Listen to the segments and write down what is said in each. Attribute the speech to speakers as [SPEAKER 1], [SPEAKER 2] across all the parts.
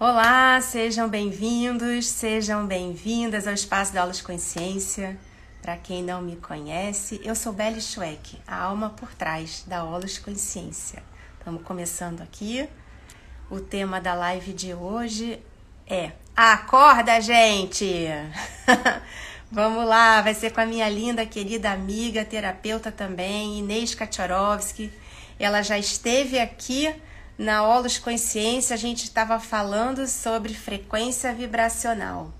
[SPEAKER 1] Olá, sejam bem-vindos, sejam bem-vindas ao Espaço de Aulas Consciência. Para quem não me conhece, eu sou Belle Schweck, a alma por trás da Aulas Consciência. Estamos começando aqui. O tema da live de hoje é Acorda, gente! Vamos lá, vai ser com a minha linda, querida amiga, terapeuta também, Inês Kachorovski. Ela já esteve aqui na Olos Consciência, a gente estava falando sobre frequência vibracional.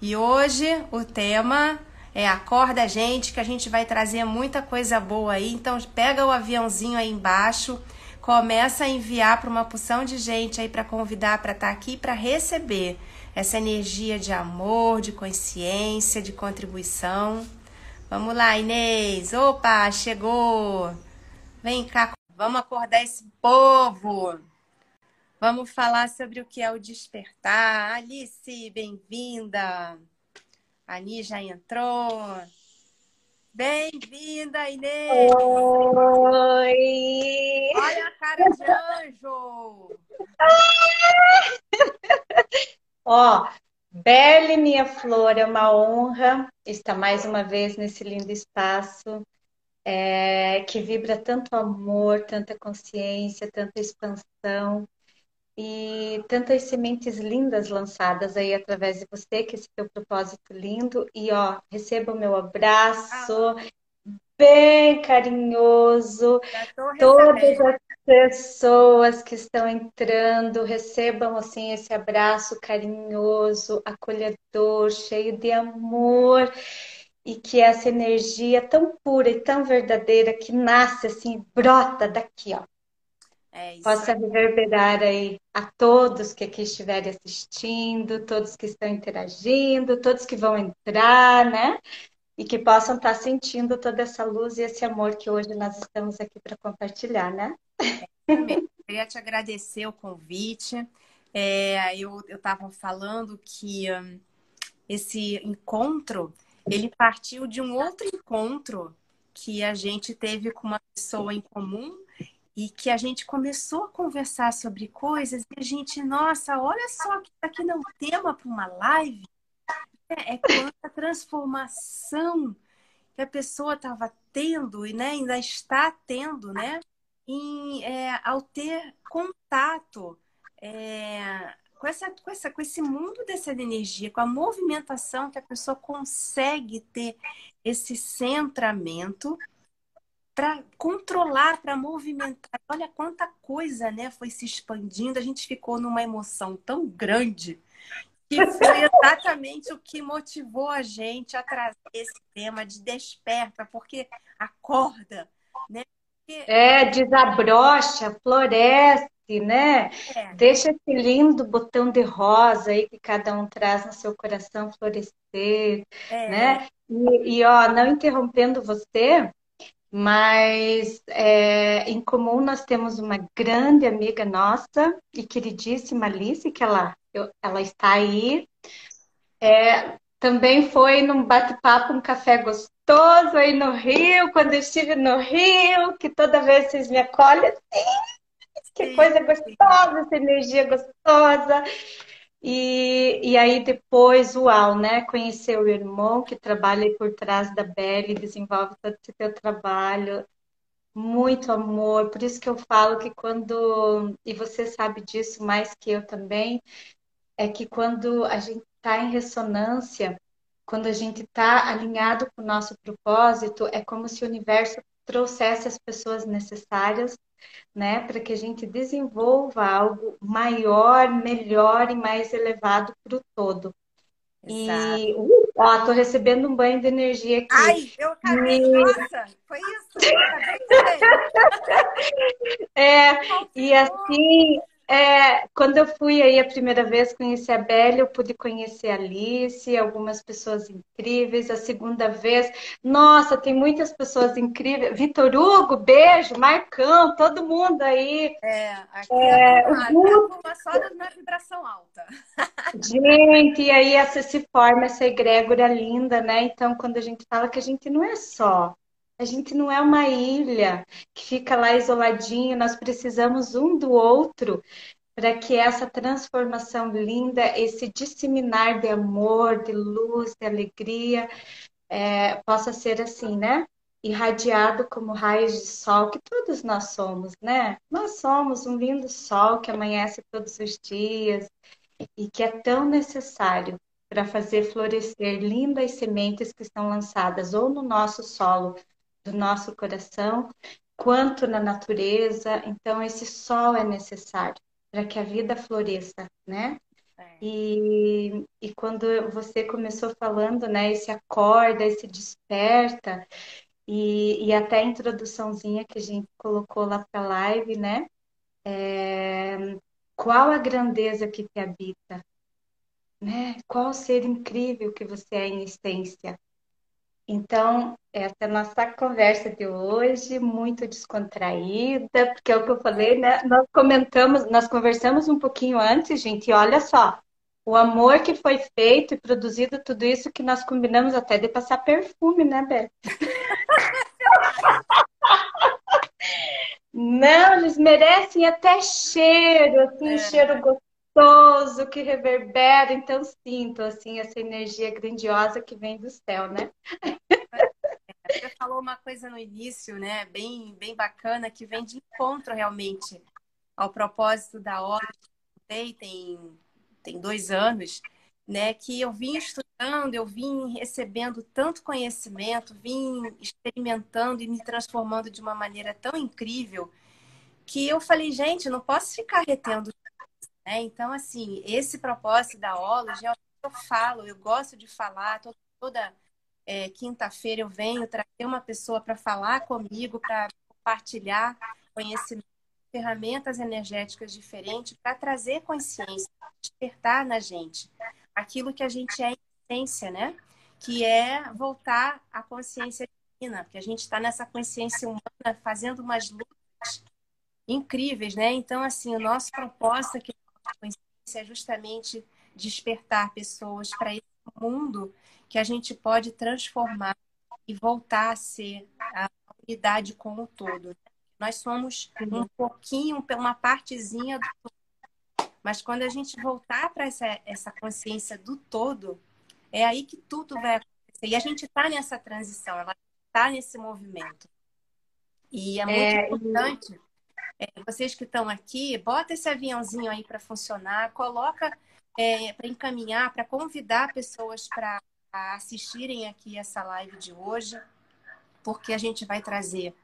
[SPEAKER 1] E hoje o tema é Acorda, gente, que a gente vai trazer muita coisa boa aí. Então, pega o aviãozinho aí embaixo, começa a enviar para uma porção de gente aí para convidar para estar tá aqui para receber essa energia de amor, de consciência, de contribuição. Vamos lá, Inês. Opa, chegou. Vem cá, vamos acordar esse povo. Vamos falar sobre o que é o despertar. Alice, bem-vinda. Ani já entrou. Bem-vinda, Inês!
[SPEAKER 2] Oi!
[SPEAKER 1] Olha a cara de anjo!
[SPEAKER 2] Ó, Belle, minha flor, é uma honra estar mais uma vez nesse lindo espaço é, que vibra tanto amor, tanta consciência, tanta expansão e tantas sementes lindas lançadas aí através de você, que esse teu propósito lindo. E ó, receba o meu abraço ah. bem carinhoso. Todas as pessoas que estão entrando recebam assim esse abraço carinhoso, acolhedor, cheio de amor e que essa energia tão pura e tão verdadeira que nasce assim, brota daqui, ó. É possa reverberar aí a todos que aqui estiverem assistindo, todos que estão interagindo, todos que vão entrar, né? E que possam estar sentindo toda essa luz e esse amor que hoje nós estamos aqui para compartilhar, né?
[SPEAKER 1] Eu queria te agradecer o convite. É, eu estava falando que um, esse encontro ele partiu de um outro encontro que a gente teve com uma pessoa em comum e que a gente começou a conversar sobre coisas e a gente, nossa, olha só que tá aqui não tema para uma live é, é quanta transformação que a pessoa estava tendo e né, ainda está tendo, né? em, é, ao ter contato é, com, essa, com, essa, com esse mundo dessa energia, com a movimentação que a pessoa consegue ter esse centramento para controlar, para movimentar. Olha quanta coisa né, foi se expandindo, a gente ficou numa emoção tão grande que foi exatamente o que motivou a gente a trazer esse tema de desperta, porque acorda, né?
[SPEAKER 2] É, desabrocha, floresce, né? É. Deixa esse lindo botão de rosa aí que cada um traz no seu coração florescer, é. né? E, e, ó, não interrompendo você, mas é, em comum nós temos uma grande amiga nossa e queridíssima Alice, que ela, eu, ela está aí. É, também foi num bate-papo, um café gostoso aí no Rio, quando eu estive no Rio, que toda vez vocês me acolhem que coisa gostosa, essa energia gostosa. E, e aí depois, uau, né? Conhecer o irmão que trabalha por trás da Belle, desenvolve todo esse teu trabalho. Muito amor, por isso que eu falo que quando, e você sabe disso mais que eu também, é que quando a gente está em ressonância, quando a gente está alinhado com o nosso propósito, é como se o universo trouxesse as pessoas necessárias, né, para que a gente desenvolva algo maior, melhor e mais elevado para o todo. Exato. E, uh, ó, tô recebendo um banho de energia aqui.
[SPEAKER 1] Ai, eu acabei, e... nossa, foi isso, eu acabei
[SPEAKER 2] de É, e assim, é, quando eu fui aí a primeira vez conhecer a Bela, eu pude conhecer a Alice, algumas pessoas incríveis. A segunda vez, nossa, tem muitas pessoas incríveis. Vitor Hugo, beijo, Marcão, todo mundo aí.
[SPEAKER 1] É, aqui é, é uma, uma só na vibração alta.
[SPEAKER 2] Gente, e aí essa, se forma essa egrégora linda, né? Então, quando a gente fala que a gente não é só a gente não é uma ilha que fica lá isoladinho, nós precisamos um do outro para que essa transformação linda, esse disseminar de amor, de luz, de alegria, é, possa ser assim, né? Irradiado como raios de sol, que todos nós somos, né? Nós somos um lindo sol que amanhece todos os dias e que é tão necessário para fazer florescer lindas sementes que estão lançadas ou no nosso solo do nosso coração, quanto na natureza. Então, esse sol é necessário para que a vida floresça, né? É. E, e quando você começou falando, né, esse acorda, esse desperta, e, e até a introduçãozinha que a gente colocou lá para a live, né? É, qual a grandeza que te habita? Né? Qual o ser incrível que você é em essência? Então, essa é a nossa conversa de hoje, muito descontraída, porque é o que eu falei, né? Nós comentamos, nós conversamos um pouquinho antes, gente, e olha só, o amor que foi feito e produzido, tudo isso que nós combinamos até de passar perfume, né, Beth? Não, eles merecem até cheiro, assim, é. cheiro gostoso que reverbera. Então sinto assim essa energia grandiosa que vem do céu, né?
[SPEAKER 1] Você falou uma coisa no início, né? Bem, bem bacana, que vem de encontro realmente ao propósito da obra que tem, tem dois anos, né? Que eu vim estudando, eu vim recebendo tanto conhecimento, vim experimentando e me transformando de uma maneira tão incrível que eu falei, gente, não posso ficar retendo. Né? Então, assim, esse propósito da Ology, eu falo, eu gosto de falar, toda, toda é, quinta-feira eu venho trazer uma pessoa para falar comigo, para compartilhar conhecimento, ferramentas energéticas diferentes, para trazer consciência, despertar na gente aquilo que a gente é em essência, né? Que é voltar à consciência divina, porque a gente está nessa consciência humana fazendo umas lutas incríveis, né? Então, assim, o nosso propósito aqui é justamente despertar pessoas para esse mundo que a gente pode transformar e voltar a ser a unidade como um todo. Nós somos um pouquinho, uma partezinha do todo. Mas quando a gente voltar para essa, essa consciência do todo, é aí que tudo vai acontecer. E a gente está nessa transição, ela está nesse movimento. E é muito é, importante é, vocês que estão aqui, bota esse aviãozinho aí para funcionar, coloca é, para encaminhar, para convidar pessoas para assistirem aqui essa live de hoje, porque a gente vai trazer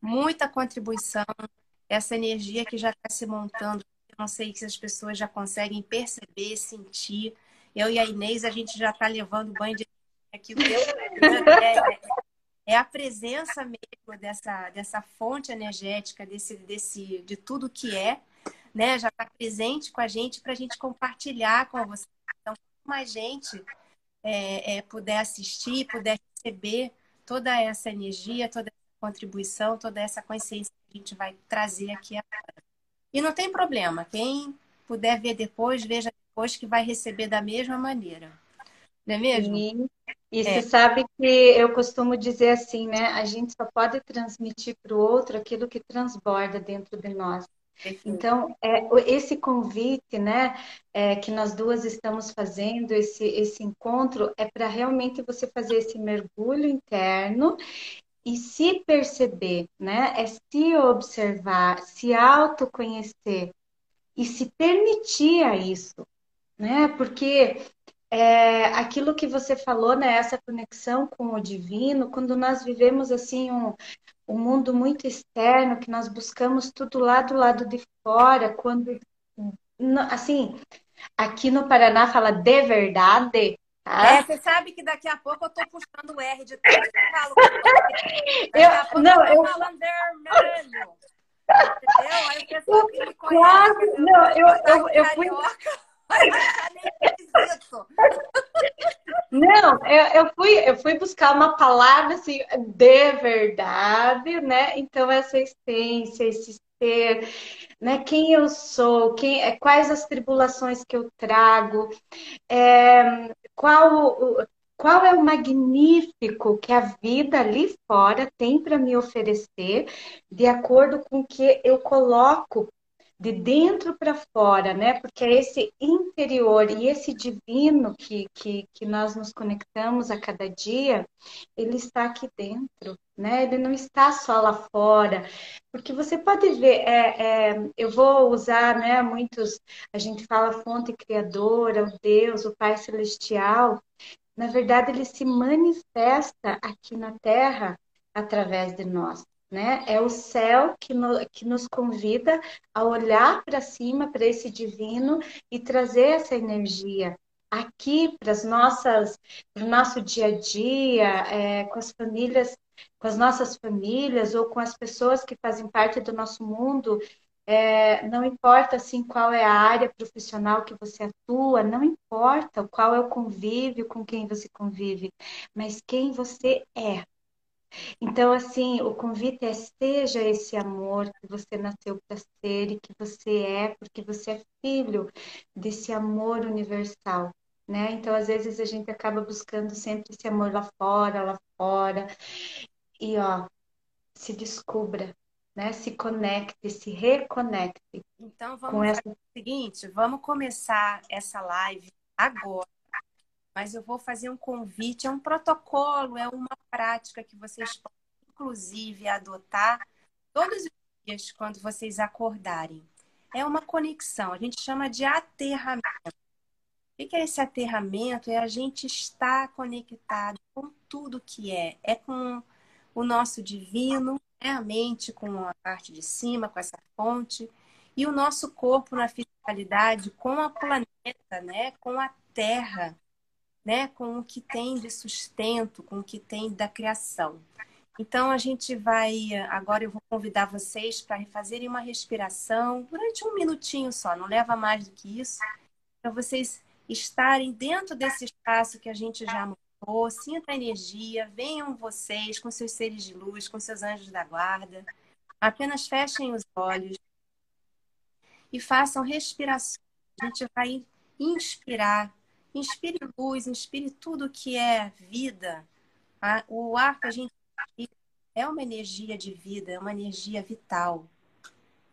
[SPEAKER 1] muita contribuição, essa energia que já está se montando. Eu não sei se as pessoas já conseguem perceber, sentir. Eu e a Inês, a gente já está levando banho de aqui. é, é a presença mesmo dessa, dessa fonte energética, desse, desse, de tudo que é, né? Já está presente com a gente para a gente compartilhar com você. Então, mais gente é, é, puder assistir, puder receber toda essa energia, toda essa contribuição, toda essa consciência que a gente vai trazer aqui agora. E não tem problema, quem puder ver depois, veja depois que vai receber da mesma maneira. Não é mesmo?
[SPEAKER 2] Sim. E é. você sabe que eu costumo dizer assim, né? A gente só pode transmitir para o outro aquilo que transborda dentro de nós. Então, é, esse convite, né, é, que nós duas estamos fazendo, esse, esse encontro, é para realmente você fazer esse mergulho interno e se perceber, né? É se observar, se autoconhecer e se permitir a isso, né? Porque é, aquilo que você falou, né, essa conexão com o divino, quando nós vivemos assim um, um mundo muito externo, que nós buscamos tudo lá do lado de fora, quando assim, aqui no Paraná fala de verdade,
[SPEAKER 1] tá? É, você sabe que daqui a pouco eu tô puxando o R de tudo que falo.
[SPEAKER 2] eu, não, eu,
[SPEAKER 1] eu falando vermelho. Entendeu? Aí o pessoal que me conhece, quase,
[SPEAKER 2] não, eu, eu, eu fui não, eu, eu, fui, eu fui buscar uma palavra assim, de verdade, né? Então, essa essência, esse ser, né? Quem eu sou, quem, é, quais as tribulações que eu trago, é, qual, qual é o magnífico que a vida ali fora tem para me oferecer, de acordo com o que eu coloco de dentro para fora, né? Porque é esse interior e esse divino que, que, que nós nos conectamos a cada dia, ele está aqui dentro, né? Ele não está só lá fora, porque você pode ver, é, é, eu vou usar, né? Muitos, a gente fala fonte criadora, o Deus, o Pai Celestial. Na verdade, ele se manifesta aqui na Terra através de nós né? É o céu que, no, que nos convida a olhar para cima, para esse divino e trazer essa energia aqui para as nossas, para o nosso dia a dia, é, com as famílias, com as nossas famílias ou com as pessoas que fazem parte do nosso mundo. É, não importa assim qual é a área profissional que você atua, não importa qual é o convívio com quem você convive, mas quem você é. Então, assim, o convite é seja esse amor que você nasceu para ser e que você é, porque você é filho desse amor universal, né? Então, às vezes a gente acaba buscando sempre esse amor lá fora, lá fora. E ó, se descubra, né? Se conecte, se reconecte.
[SPEAKER 1] Então, vamos essa... fazer o seguinte, vamos começar essa live agora mas eu vou fazer um convite, é um protocolo, é uma prática que vocês podem, inclusive, adotar todos os dias quando vocês acordarem. É uma conexão, a gente chama de aterramento. O que é esse aterramento? É a gente estar conectado com tudo que é. É com o nosso divino, é a mente com a parte de cima, com essa fonte, e o nosso corpo na fisicalidade com a planeta, né? com a terra né, com o que tem de sustento, com o que tem da criação. Então a gente vai agora eu vou convidar vocês para fazerem uma respiração durante um minutinho só, não leva mais do que isso, para vocês estarem dentro desse espaço que a gente já montou, sinta a energia, venham vocês com seus seres de luz, com seus anjos da guarda, apenas fechem os olhos e façam respiração. A gente vai inspirar Inspire luz, inspire tudo que é vida. O ar que a gente é uma energia de vida, é uma energia vital.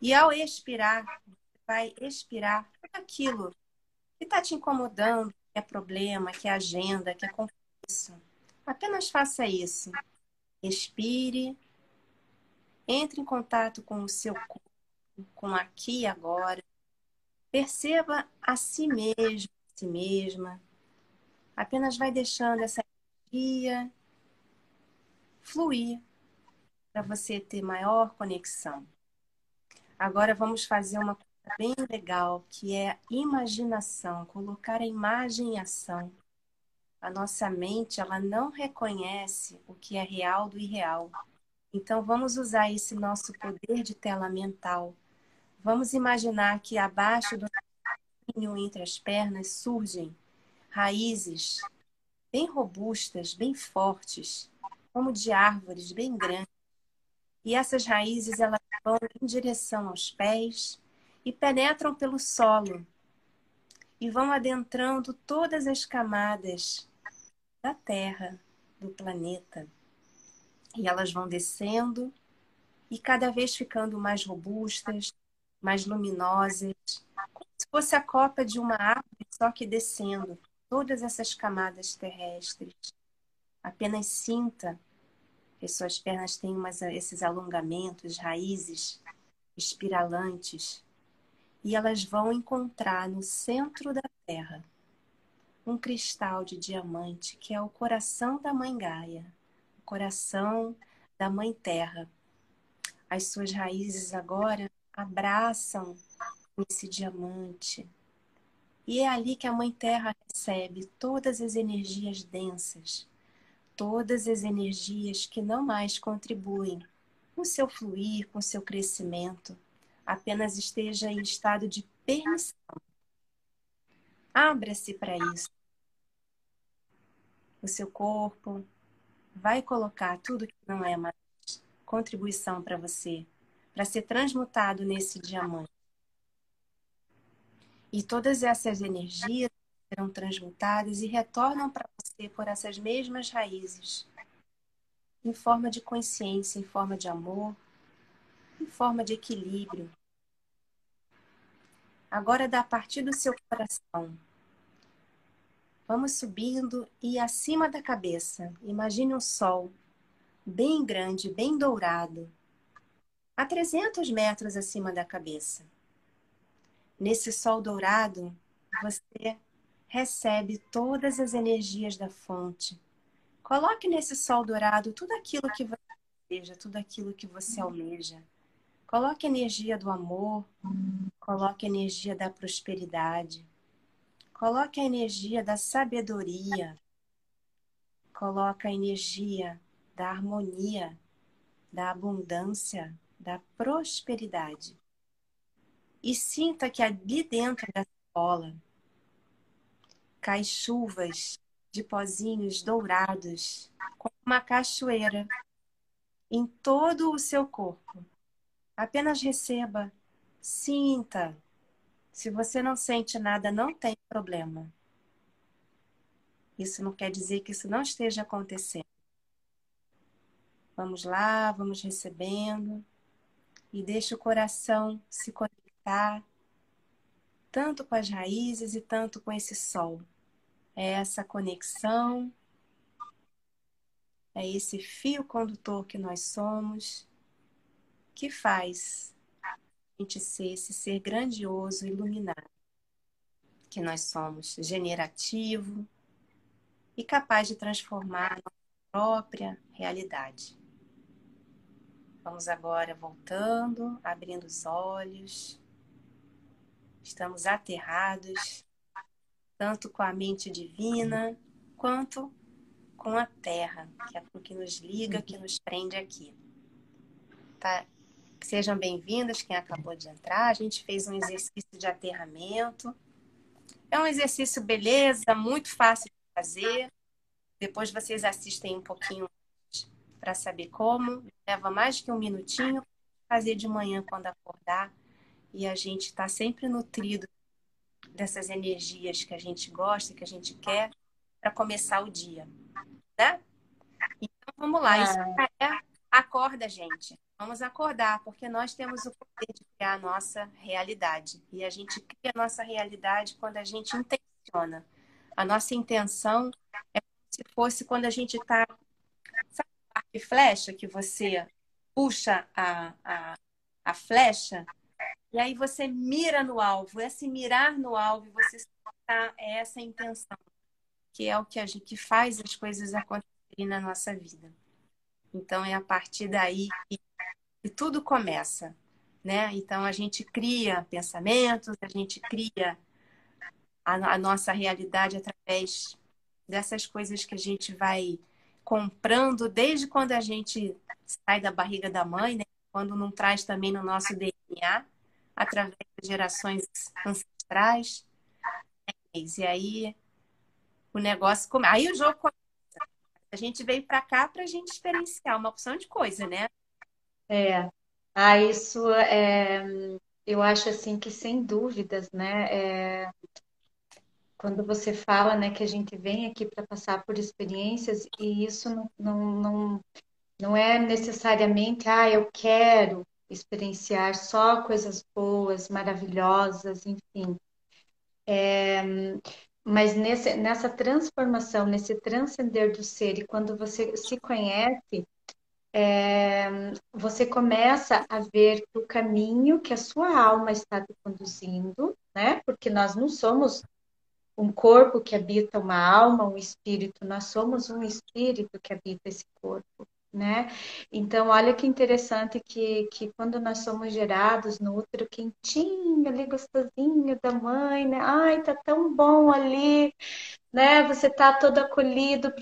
[SPEAKER 1] E ao expirar, vai expirar tudo aquilo que está te incomodando, que é problema, que é agenda, que é compromisso. Apenas faça isso. Respire, entre em contato com o seu corpo, com aqui e agora. Perceba a si mesmo, si mesma. Apenas vai deixando essa energia fluir para você ter maior conexão. Agora vamos fazer uma coisa bem legal, que é imaginação, colocar a imagem em ação. A nossa mente, ela não reconhece o que é real do irreal. Então vamos usar esse nosso poder de tela mental. Vamos imaginar que abaixo do entre as pernas surgem raízes bem robustas, bem fortes, como de árvores bem grandes. E essas raízes elas vão em direção aos pés e penetram pelo solo e vão adentrando todas as camadas da Terra, do planeta. E elas vão descendo e cada vez ficando mais robustas, mais luminosas, se fosse a copa de uma árvore, só que descendo todas essas camadas terrestres. Apenas sinta que suas pernas têm umas, esses alongamentos, raízes espiralantes, e elas vão encontrar no centro da Terra um cristal de diamante que é o coração da Mãe Gaia, o coração da Mãe Terra. As suas raízes agora abraçam esse diamante. E é ali que a Mãe Terra recebe todas as energias densas, todas as energias que não mais contribuem com seu fluir, com seu crescimento, apenas esteja em estado de permissão. Abra-se para isso. O seu corpo vai colocar tudo que não é mais contribuição para você, para ser transmutado nesse diamante. E todas essas energias serão transmutadas e retornam para você por essas mesmas raízes, em forma de consciência, em forma de amor, em forma de equilíbrio. Agora dá a partir do seu coração. Vamos subindo e acima da cabeça. Imagine um sol bem grande, bem dourado, a 300 metros acima da cabeça. Nesse sol dourado, você recebe todas as energias da fonte. Coloque nesse sol dourado tudo aquilo que você deseja, tudo aquilo que você almeja. Coloque a energia do amor, coloque a energia da prosperidade, coloque a energia da sabedoria, coloque a energia da harmonia, da abundância, da prosperidade e sinta que ali dentro dessa bola cai chuvas de pozinhos dourados, como uma cachoeira, em todo o seu corpo. Apenas receba, sinta. Se você não sente nada, não tem problema. Isso não quer dizer que isso não esteja acontecendo. Vamos lá, vamos recebendo e deixa o coração se conectar tanto com as raízes e tanto com esse sol. É essa conexão, é esse fio condutor que nós somos que faz a gente ser esse ser grandioso, iluminado, que nós somos, generativo e capaz de transformar a nossa própria realidade. Vamos agora voltando, abrindo os olhos. Estamos aterrados, tanto com a mente divina, quanto com a terra, que é o que nos liga, que nos prende aqui. Tá? Sejam bem-vindas quem acabou de entrar. A gente fez um exercício de aterramento. É um exercício beleza, muito fácil de fazer. Depois vocês assistem um pouquinho para saber como. Leva mais que um minutinho. Fazer de manhã quando acordar. E a gente está sempre nutrido dessas energias que a gente gosta, que a gente quer, para começar o dia. Né? Então vamos lá. Isso ah. é acorda, gente. Vamos acordar, porque nós temos o poder de criar a nossa realidade. E a gente cria a nossa realidade quando a gente intenciona. A nossa intenção é como se fosse quando a gente está arco e flecha, que você puxa a, a, a flecha, e aí você mira no alvo. Esse mirar no alvo, você está é essa intenção, que é o que, a gente, que faz as coisas acontecerem na nossa vida. Então é a partir daí que, que tudo começa. Né? Então a gente cria pensamentos, a gente cria a, a nossa realidade através dessas coisas que a gente vai comprando desde quando a gente sai da barriga da mãe, né? quando não traz também no nosso DNA, através das gerações ancestrais. E aí o negócio começa. Aí o jogo começa. A gente veio para cá para a gente experienciar uma opção de coisa, né?
[SPEAKER 2] É. Ah, isso é. Eu acho assim que sem dúvidas, né? É, quando você fala né, que a gente vem aqui para passar por experiências e isso não, não, não, não é necessariamente, ah, eu quero experienciar só coisas boas, maravilhosas, enfim. É, mas nesse, nessa transformação, nesse transcender do ser, e quando você se conhece, é, você começa a ver o caminho que a sua alma está te conduzindo, né? Porque nós não somos um corpo que habita uma alma, um espírito, nós somos um espírito que habita esse corpo. Né? Então, olha que interessante que, que quando nós somos gerados no útero quentinho, ali gostosinho da mãe, né? Ai, tá tão bom ali, né? Você tá todo acolhido,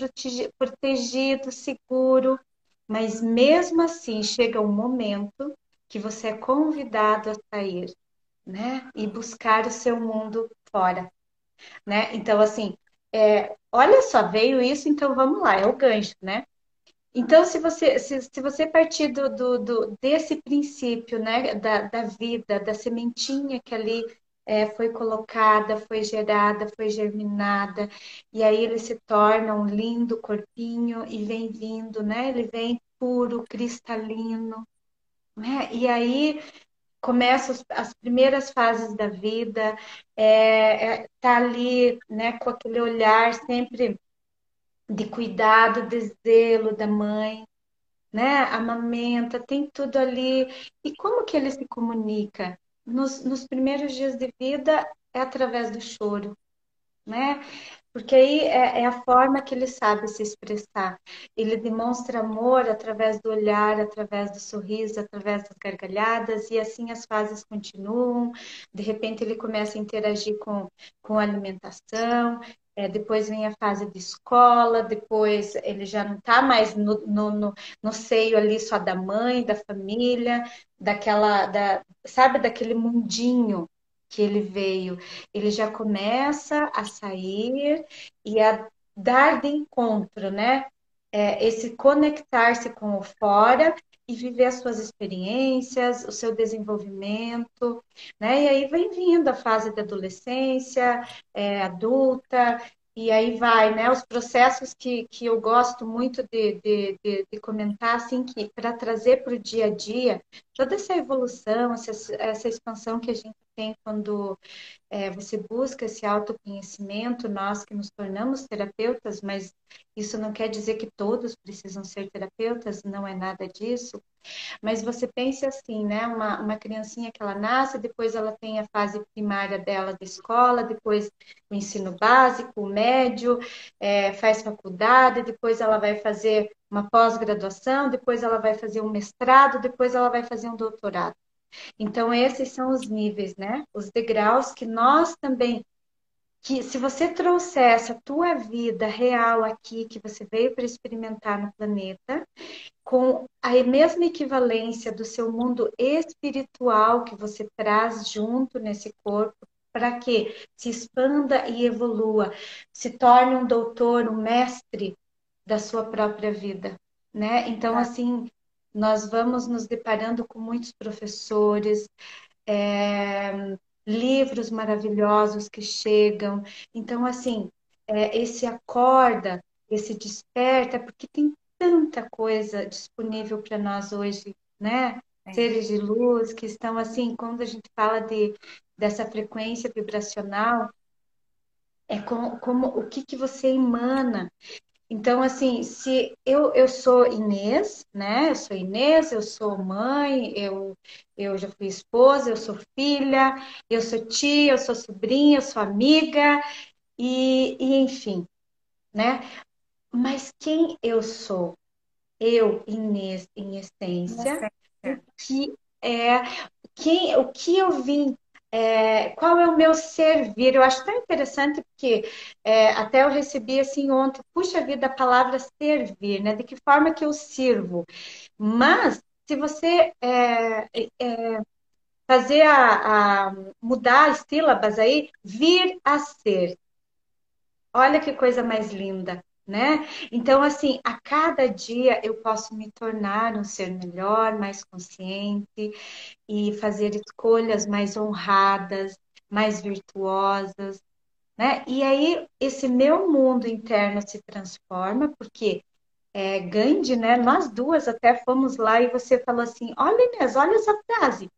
[SPEAKER 2] protegido, seguro. Mas mesmo assim, chega um momento que você é convidado a sair, né? E buscar o seu mundo fora né? Então, assim, é, olha só, veio isso, então vamos lá, é o gancho, né? Então, se você, se, se você partir do, do, do, desse princípio, né, da, da vida, da sementinha que ali é, foi colocada, foi gerada, foi germinada, e aí ele se torna um lindo corpinho e vem vindo, né? Ele vem puro, cristalino, né? E aí começa as primeiras fases da vida, é, é, tá ali, né, com aquele olhar sempre de cuidado, de zelo da mãe, né, amamenta, tem tudo ali. E como que ele se comunica? Nos, nos primeiros dias de vida é através do choro, né? Porque aí é, é, a forma que ele sabe se expressar. Ele demonstra amor através do olhar, através do sorriso, através das gargalhadas, e assim as fases continuam. De repente, ele começa a interagir com, com a alimentação, é, depois vem a fase de escola, depois ele já não está mais no, no, no, no, seio ali só da mãe, da família, daquela, da, sabe, daquele mundinho que ele veio, ele já começa a sair e a dar de encontro, né? É, esse conectar-se com o fora e viver as suas experiências, o seu desenvolvimento, né? E aí vem vindo a fase da adolescência, é, adulta, e aí vai, né? Os processos que, que eu gosto muito de, de, de, de comentar, assim, que para trazer para o dia a dia toda essa evolução, essa, essa expansão que a gente tem quando é, você busca esse autoconhecimento, nós que nos tornamos terapeutas, mas isso não quer dizer que todos precisam ser terapeutas, não é nada disso. Mas você pense assim, né? Uma, uma criancinha que ela nasce, depois ela tem a fase primária dela da escola, depois o ensino básico, o médio, é, faz faculdade, depois ela vai fazer uma pós-graduação, depois ela vai fazer um mestrado, depois ela vai fazer um doutorado. Então, esses são os níveis, né? Os degraus que nós também que se você trouxesse a tua vida real aqui, que você veio para experimentar no planeta, com a mesma equivalência do seu mundo espiritual que você traz junto nesse corpo, para que se expanda e evolua, se torne um doutor, um mestre da sua própria vida, né? Então, assim, nós vamos nos deparando com muitos professores, é, livros maravilhosos que chegam. Então, assim, é, esse acorda, esse desperta, porque tem tanta coisa disponível para nós hoje, né? É. Seres de luz que estão assim, quando a gente fala de, dessa frequência vibracional, é como, como o que, que você emana. Então, assim, se eu, eu sou Inês, né? Eu sou Inês, eu sou mãe, eu, eu já fui esposa, eu sou filha, eu sou tia, eu sou sobrinha, eu sou amiga, e, e enfim, né? Mas quem eu sou? Eu, Inês, em essência, o que é quem, o que eu vim é, qual é o meu servir? Eu acho tão interessante porque é, até eu recebi assim ontem, puxa vida, a palavra servir, né? De que forma que eu sirvo? Mas se você é, é fazer a, a, mudar as sílabas aí, vir a ser. Olha que coisa mais linda né? Então, assim, a cada dia eu posso me tornar um ser melhor, mais consciente e fazer escolhas mais honradas, mais virtuosas, né? E aí esse meu mundo interno se transforma, porque é, Gandhi, né? Nós duas até fomos lá e você falou assim: olha, Inês, olha essa frase.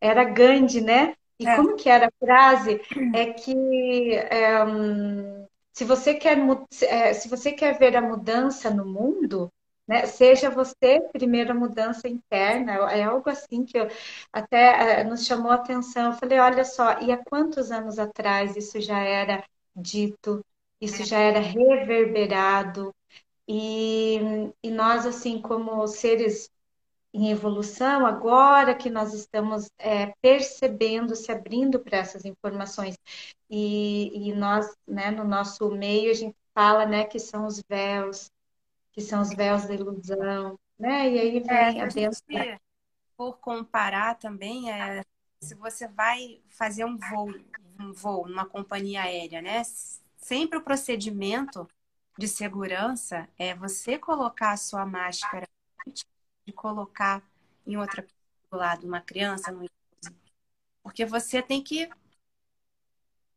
[SPEAKER 2] Era Gandhi, né? E é. como que era a frase? É que é, hum, se você quer, é, se você quer ver a mudança no mundo, né, seja você primeiro a mudança interna, é algo assim que eu, até é, nos chamou a atenção. Eu falei, olha só, e há quantos anos atrás isso já era dito, isso já era reverberado, e, e nós, assim, como seres em evolução, agora que nós estamos é, percebendo, se abrindo para essas informações. E, e, nós, né, no nosso meio, a gente fala né, que são os véus, que são os véus da ilusão, né? E aí vem é, a Deus.
[SPEAKER 1] Por comparar também, é, se você vai fazer um voo, um voo numa companhia aérea, né? Sempre o procedimento de segurança é você colocar a sua máscara de colocar em outra do lado uma criança, no porque você tem que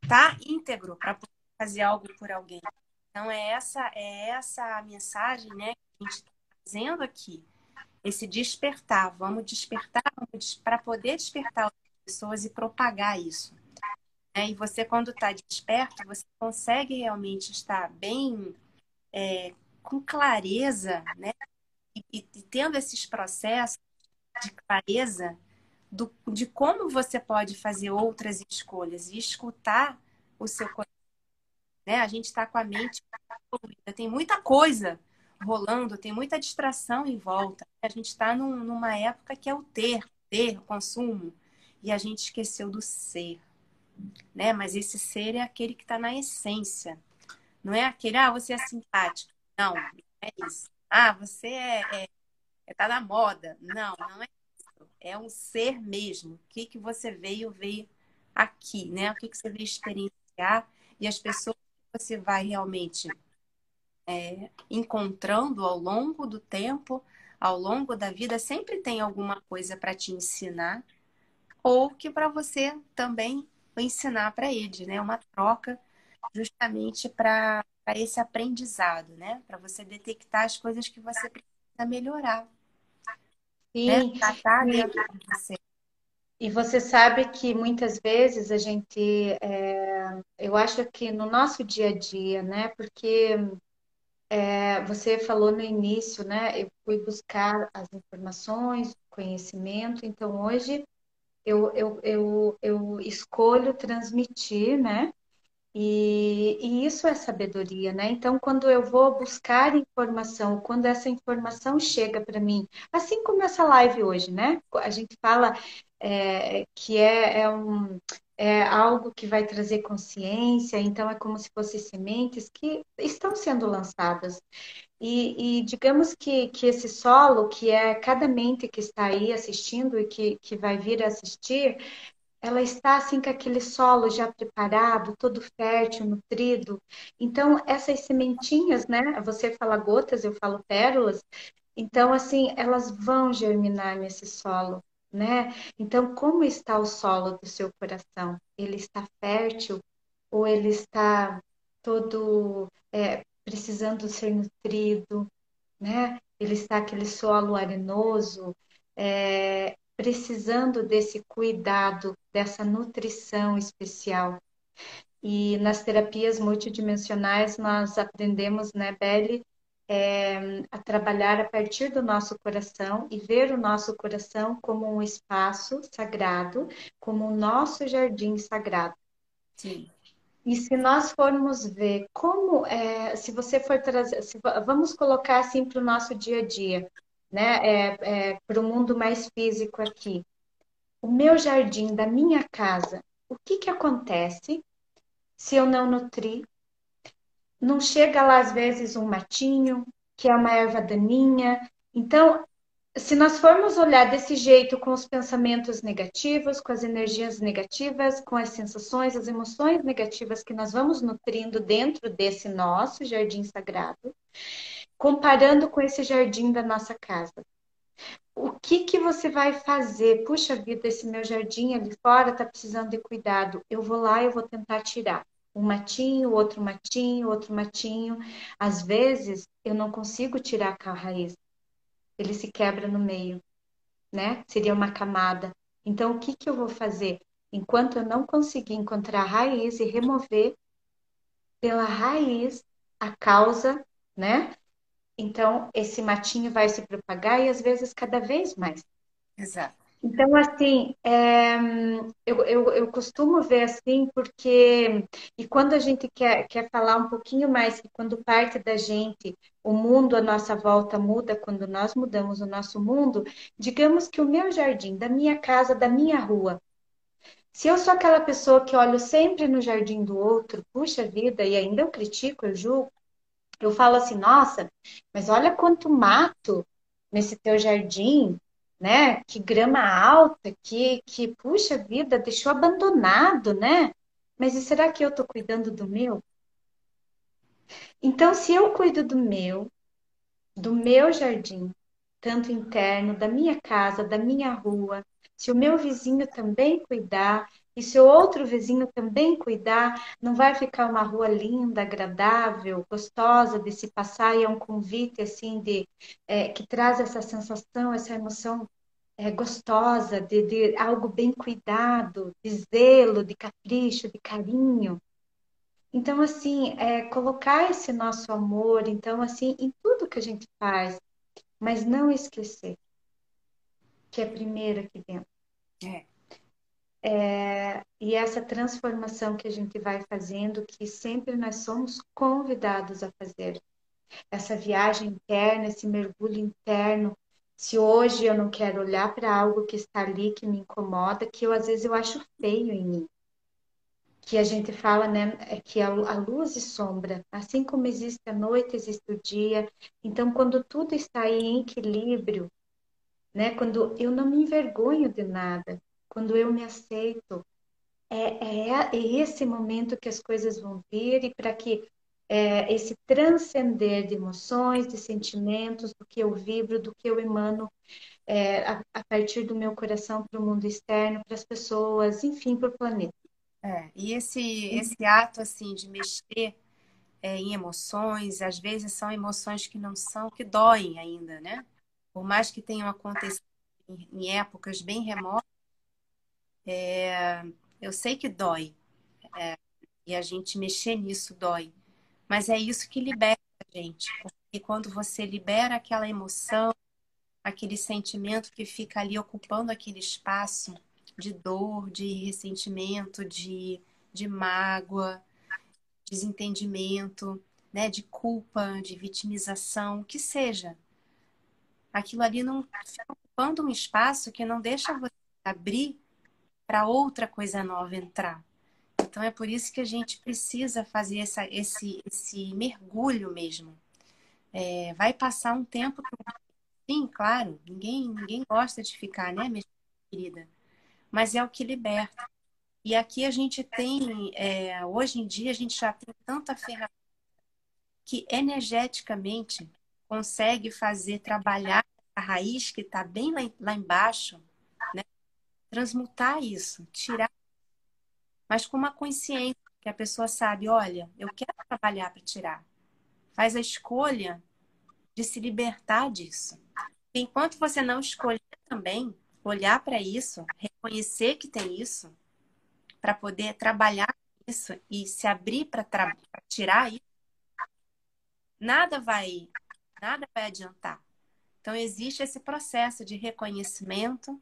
[SPEAKER 1] tá íntegro para fazer algo por alguém. Então é essa é essa a mensagem, né, que a gente está fazendo aqui. esse despertar. Vamos despertar para poder despertar as pessoas e propagar isso. É, e você, quando está desperto, você consegue realmente estar bem é, com clareza, né? E, e, tendo esses processos de clareza do, de como você pode fazer outras escolhas e escutar o seu coração. Né? A gente está com a mente tem muita coisa rolando, tem muita distração em volta. A gente está num, numa época que é o ter, ter, consumo, e a gente esqueceu do ser né? Mas esse ser é aquele que está na essência. Não é aquele, ah, você é simpático. Não, é isso. Ah, você é, é, é tá na moda. Não, não é. É um ser mesmo. O que, que você veio ver aqui, né? O que, que você veio experienciar e as pessoas que você vai realmente é, encontrando ao longo do tempo, ao longo da vida, sempre tem alguma coisa para te ensinar ou que para você também ensinar para eles, né? Uma troca justamente para esse aprendizado, né? Para você detectar as coisas que você precisa melhorar.
[SPEAKER 2] Sim. Né? Dentro de você. E você sabe que muitas vezes a gente, é, eu acho que no nosso dia a dia, né? Porque é, você falou no início, né? Eu fui buscar as informações, conhecimento. Então hoje eu, eu, eu, eu escolho transmitir, né? E, e, isso é sabedoria, né? Então, quando eu vou buscar informação, quando essa informação chega para mim, assim como essa live hoje, né? A gente fala é, que é, é, um, é algo que vai trazer consciência, então é como se fossem sementes que estão sendo lançadas. E, e, digamos que, que esse solo, que é cada mente que está aí assistindo e que, que vai vir assistir, ela está assim com aquele solo já preparado, todo fértil, nutrido. Então, essas sementinhas, né? Você fala gotas, eu falo pérolas. Então, assim, elas vão germinar nesse solo, né? Então, como está o solo do seu coração? Ele está fértil ou ele está todo é, precisando ser nutrido, né? Ele está aquele solo arenoso, é, precisando desse cuidado, dessa nutrição especial. E nas terapias multidimensionais nós aprendemos, né, Belle, é, a trabalhar a partir do nosso coração e ver o nosso coração como um espaço sagrado, como o nosso jardim sagrado. Sim. E se nós formos ver como, é, se você for trazer, se, vamos colocar assim para o nosso dia a dia, né? É, é, para o mundo mais físico aqui. O meu jardim da minha casa, o que, que acontece se eu não nutrir? Não chega lá, às vezes, um matinho, que é uma erva daninha. Então, se nós formos olhar desse jeito, com os pensamentos negativos, com as energias negativas, com as sensações, as emoções negativas que nós vamos nutrindo dentro desse nosso jardim sagrado, comparando com esse jardim da nossa casa. O que que você vai fazer? Puxa vida, esse meu jardim ali fora está precisando de cuidado. Eu vou lá e vou tentar tirar um matinho, outro matinho, outro matinho. Às vezes eu não consigo tirar a raiz ele se quebra no meio, né? Seria uma camada. Então, o que, que eu vou fazer? Enquanto eu não conseguir encontrar a raiz e remover pela raiz a causa, né? Então, esse matinho vai se propagar e às vezes cada vez mais.
[SPEAKER 1] Exato.
[SPEAKER 2] Então, assim, é, eu, eu, eu costumo ver assim, porque. E quando a gente quer, quer falar um pouquinho mais, que quando parte da gente, o mundo à nossa volta muda, quando nós mudamos o nosso mundo, digamos que o meu jardim, da minha casa, da minha rua, se eu sou aquela pessoa que olho sempre no jardim do outro, puxa vida, e ainda eu critico, eu julgo, eu falo assim, nossa, mas olha quanto mato nesse teu jardim, né? Que grama alta, que, que puxa vida, deixou abandonado, né? Mas e será que eu estou cuidando do meu? Então, se eu cuido do meu, do meu jardim, tanto interno, da minha casa, da minha rua, se o meu vizinho também cuidar, E se o outro vizinho também cuidar, não vai ficar uma rua linda, agradável, gostosa de se passar e é um convite assim de é, que traz essa sensação, essa emoção é, gostosa de, de algo bem cuidado, de zelo, de capricho, de carinho. Então, assim, é, colocar esse nosso amor, então, assim, em tudo que a gente faz, mas não esquecer que é primeiro aqui dentro. É. É, e essa transformação que a gente vai fazendo, que sempre nós somos convidados a fazer. Essa viagem interna, esse mergulho interno. Se hoje eu não quero olhar para algo que está ali, que me incomoda, que eu às vezes eu acho feio em mim. Que a gente fala, né, é que a, a luz e sombra, assim como existe a noite, existe o dia. Então, quando tudo está em equilíbrio, né, quando eu não me envergonho de nada, quando eu me aceito, é, é, é esse momento que as coisas vão vir e para que é, esse transcender de emoções, de sentimentos, do que eu vibro, do que eu emano é, a, a, partir do meu coração para o mundo externo, para as pessoas, enfim, para o planeta.
[SPEAKER 1] É, e esse, esse ato assim de mexer é, em emoções, às vezes são emoções que não são, que doem ainda, né? Por mais que tenham acontecido em, em épocas bem remotas, é, eu sei que dói. É, e a gente mexer nisso dói. Mas é isso que liberta a gente. Porque quando você libera aquela emoção, aquele sentimento que fica ali ocupando aquele espaço de dor, de ressentimento, de, de mágoa, desentendimento, né, de culpa, de vitimização, o que seja. Aquilo ali não fica ocupando um espaço que não deixa você abrir para outra coisa nova entrar. Então é por isso que a gente precisa fazer essa, esse, esse mergulho mesmo. É, vai passar um tempo. Sim, claro, ninguém, ninguém gosta de ficar, né, minha querida? Mas é o que liberta. E aqui a gente tem, é, hoje em dia, a gente já tem tanta ferramenta que energeticamente consegue fazer trabalhar a raiz que está bem lá, lá embaixo transmutar isso, tirar, mas com uma consciência que a pessoa sabe, olha, eu quero trabalhar para tirar. Faz a escolha de se libertar disso. Enquanto você não escolher também olhar para isso, reconhecer que tem isso, para poder trabalhar isso e se abrir para tirar isso, nada vai, nada vai adiantar. Então existe esse processo de reconhecimento,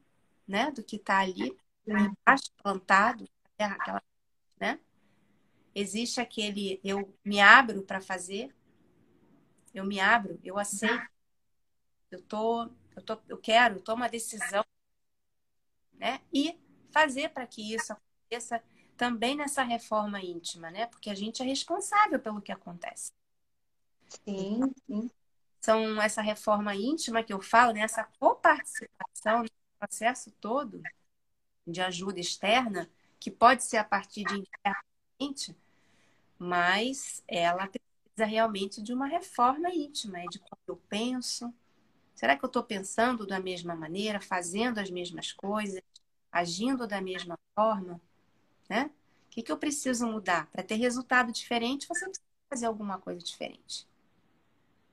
[SPEAKER 1] né, do que está ali embaixo, plantado, aquela, né? Existe aquele eu me abro para fazer, eu me abro, eu aceito, eu tô, eu tô, eu quero, eu tomo uma decisão, né? E fazer para que isso aconteça também nessa reforma íntima, né? Porque a gente é responsável pelo que acontece.
[SPEAKER 2] Sim, sim.
[SPEAKER 1] São essa reforma íntima que eu falo, né? essa coparticipação processo todo de ajuda externa, que pode ser a partir de internamente, mas ela precisa realmente de uma reforma íntima, é de como eu penso. Será que eu estou pensando da mesma maneira, fazendo as mesmas coisas, agindo da mesma forma? Né? O que, que eu preciso mudar? Para ter resultado diferente, você precisa fazer alguma coisa diferente.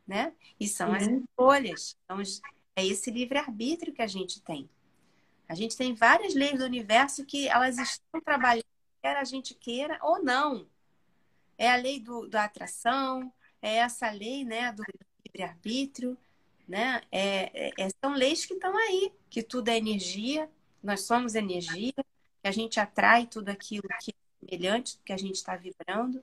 [SPEAKER 1] Né? E são as uhum. escolhas. Então, é esse livre-arbítrio que a gente tem. A gente tem várias leis do universo que elas estão trabalhando, quer a gente queira ou não. É a lei do, da atração, é essa lei né, do livre-arbítrio, né? É, é, é, são leis que estão aí, que tudo é energia, nós somos energia, que a gente atrai tudo aquilo que é semelhante, que a gente está vibrando.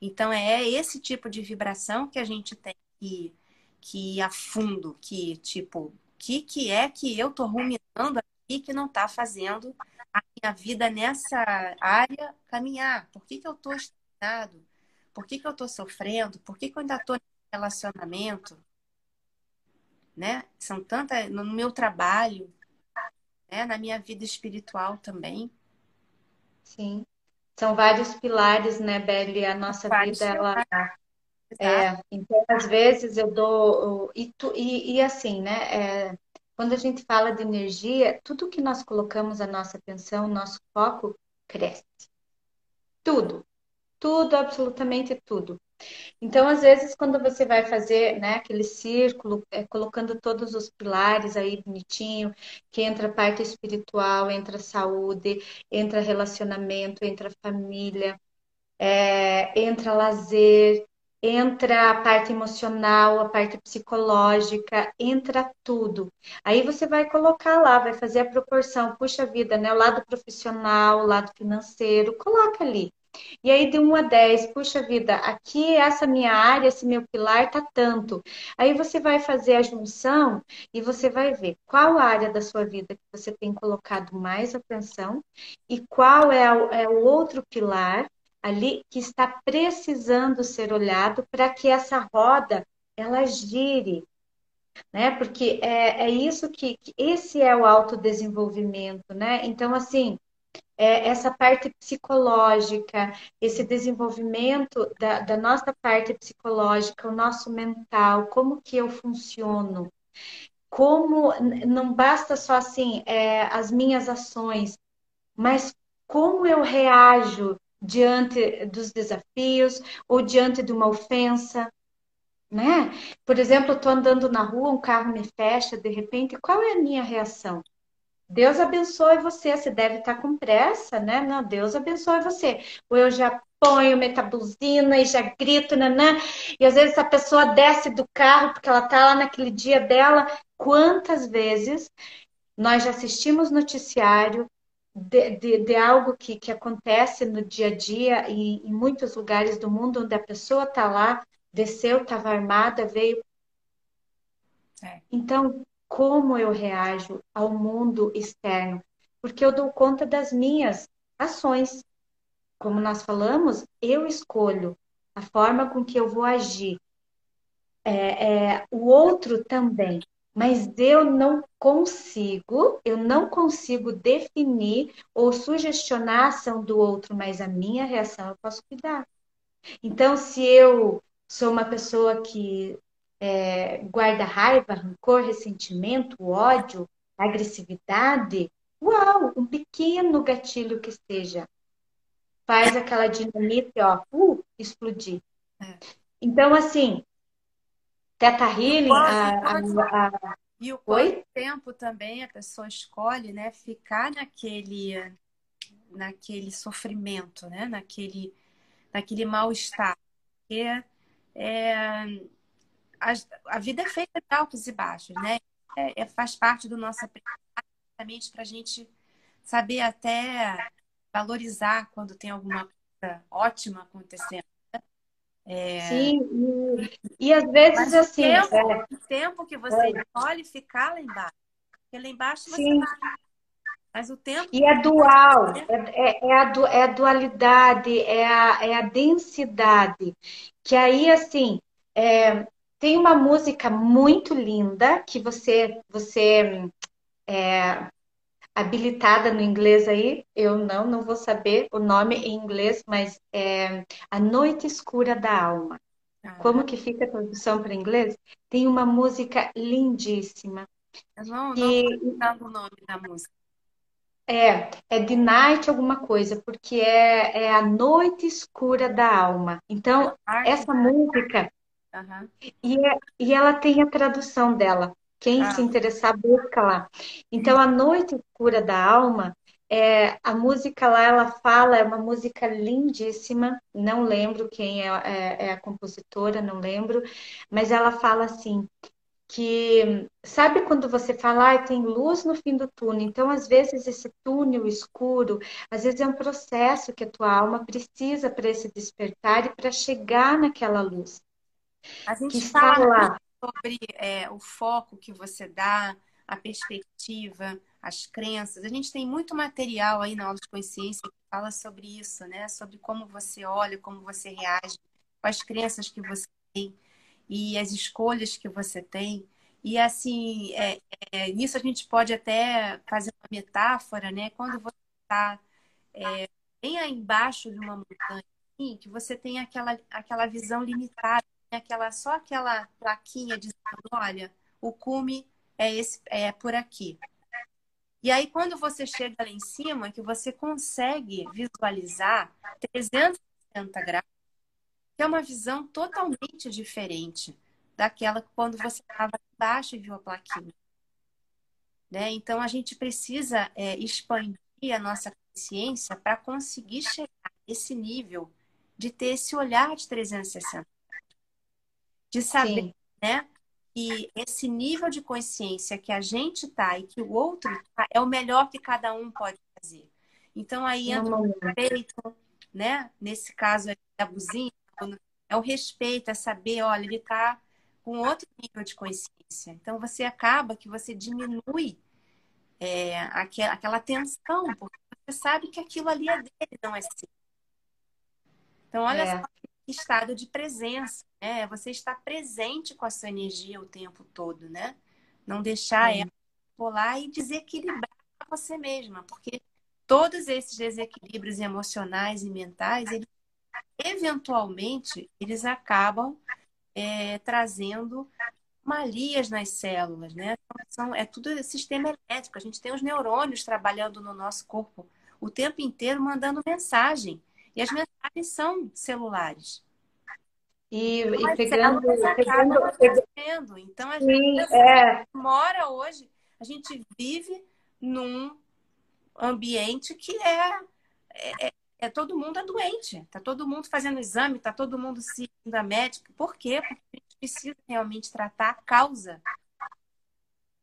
[SPEAKER 1] Então, é esse tipo de vibração que a gente tem que, que ir a fundo, que, tipo, o que, que é que eu estou ruminando que não está fazendo a minha vida nessa área caminhar? Por que, que eu estou estagnado? Por que, que eu estou sofrendo? Por que, que eu ainda estou nesse relacionamento? Né? São tantas no meu trabalho, né? na minha vida espiritual também.
[SPEAKER 2] Sim. São vários pilares, né, Beli? A nossa vida, ela. É, então, às vezes eu dou. E, tu, e, e assim, né? É, quando a gente fala de energia, tudo que nós colocamos a nossa atenção, nosso foco, cresce. Tudo. Tudo, absolutamente tudo. Então, às vezes, quando você vai fazer né, aquele círculo, é, colocando todos os pilares aí bonitinho, que entra a parte espiritual, entra saúde, entra relacionamento, entra família, é, entra lazer, entra a parte emocional, a parte psicológica, entra tudo. Aí você vai colocar lá, vai fazer a proporção, puxa vida, né? O lado profissional, o lado financeiro, coloca ali. E aí de 1 a 10, puxa vida, aqui essa minha área, esse meu pilar tá tanto. Aí você vai fazer a junção e você vai ver qual área da sua vida que você tem colocado mais atenção e qual é, é o outro pilar ali que está precisando ser olhado para que essa roda ela gire, né? Porque é, é isso que, que esse é o autodesenvolvimento, né? Então, assim, é, essa parte psicológica, esse desenvolvimento da, da, nossa parte psicológica, o nosso mental, como que eu funciono, como não basta só assim é, as minhas ações, mas como eu reajo diante dos desafios ou diante de uma ofensa, né? Por exemplo, eu estou andando na rua, um carro me fecha de repente, qual é a minha reação? Deus abençoe você, você deve estar com pressa, né? Não, Deus abençoe você. Ou eu já ponho metabuzina e já grito, nanã, e às vezes a pessoa desce do carro porque ela está lá naquele dia dela. Quantas vezes nós já assistimos noticiário de, de, de, algo que, que acontece no dia a dia e em muitos lugares do mundo onde a pessoa está lá, desceu, estava armada, veio. É. Então, como eu reajo ao mundo externo? Porque eu dou conta das minhas ações. Como nós falamos, eu escolho a forma com que eu vou agir. É, é, o outro também mas eu não consigo, eu não consigo definir ou sugestionar a ação do outro, mas a minha reação eu posso cuidar. Então, se eu sou uma pessoa que é, guarda raiva, rancor, ressentimento, ódio, agressividade, uau, um pequeno gatilho que esteja faz aquela dinamite, ó, uh, explodir. É. Então, assim, Teta Healing, a, a, a...
[SPEAKER 1] E o quanto tempo também a pessoa escolhe, né, ficar naquele, naquele sofrimento, né, naquele, naquele mal-estar. Porque é, a, a vida é feita de altos e baixos, né? É, é faz parte do nosso aprendizado para a gente saber até valorizar quando tem alguma coisa ótima acontecendo.
[SPEAKER 2] É... Sim, e, e às vezes Mas assim.
[SPEAKER 1] O tempo, é... o tempo que você é. escolhe ficar lá embaixo. Porque lá embaixo você Sim. Vai... Mas o tempo.
[SPEAKER 2] E é dual, é, é, é, a, é a dualidade, é a, é a densidade. Que aí, assim, é, tem uma música muito linda que você, você é, habilitada no inglês aí, eu não, não vou saber o nome em inglês, mas é A Noite Escura da Alma. Ah. Como que fica a tradução para inglês? Tem uma música lindíssima.
[SPEAKER 1] Eu não, que... não o nome da música.
[SPEAKER 2] É, é The Night alguma coisa, porque é, é a noite escura da alma. Então, essa música, uhum. e, é, e ela tem a tradução dela. Quem ah. se interessar, busca lá. Então, A Noite Escura da Alma, é, a música lá, ela fala, é uma música lindíssima, não lembro quem é, é, é a compositora, não lembro, mas ela fala assim, que sabe quando você fala, ah, tem luz no fim do túnel, então às vezes esse túnel escuro, às vezes é um processo que a tua alma precisa para esse despertar e para chegar naquela luz.
[SPEAKER 1] A gente que fala lá sobre é, o foco que você dá, a perspectiva, as crenças. A gente tem muito material aí na aula de consciência que fala sobre isso, né? Sobre como você olha, como você reage, quais crenças que você tem e as escolhas que você tem. E assim, é, é, nisso a gente pode até fazer uma metáfora, né? Quando você está é, bem embaixo de uma montanha, assim, que você tem aquela, aquela visão limitada aquela só aquela plaquinha dizendo, olha, o cume é esse é por aqui. E aí, quando você chega lá em cima, que você consegue visualizar 360 graus, que é uma visão totalmente diferente daquela quando você estava embaixo e viu a plaquinha. Né? Então, a gente precisa é, expandir a nossa consciência para conseguir chegar a esse nível de ter esse olhar de 360. De saber Sim. né, que esse nível de consciência que a gente tá e que o outro tá é o melhor que cada um pode fazer. Então aí entra o respeito, né? Nesse caso aí da buzina, é o respeito, é saber, olha, ele está com outro nível de consciência. Então você acaba que você diminui é, aquela, aquela tensão, porque você sabe que aquilo ali é dele, não é seu. Então, olha é. só estado de presença, né? Você está presente com a sua energia o tempo todo, né? Não deixar ela pular e desequilibrar você mesma, porque todos esses desequilíbrios emocionais e mentais, eles, eventualmente, eles acabam é, trazendo malias nas células, né? São, é tudo sistema elétrico. A gente tem os neurônios trabalhando no nosso corpo o tempo inteiro, mandando mensagem. E as mensagens são celulares.
[SPEAKER 2] E, e pegando, pegando,
[SPEAKER 1] pegando, Então, a gente é. mora hoje, a gente vive num ambiente que é, é, é, é todo mundo é doente. Está todo mundo fazendo exame, está todo mundo se indo a médico. Por quê? Porque a gente precisa realmente tratar a causa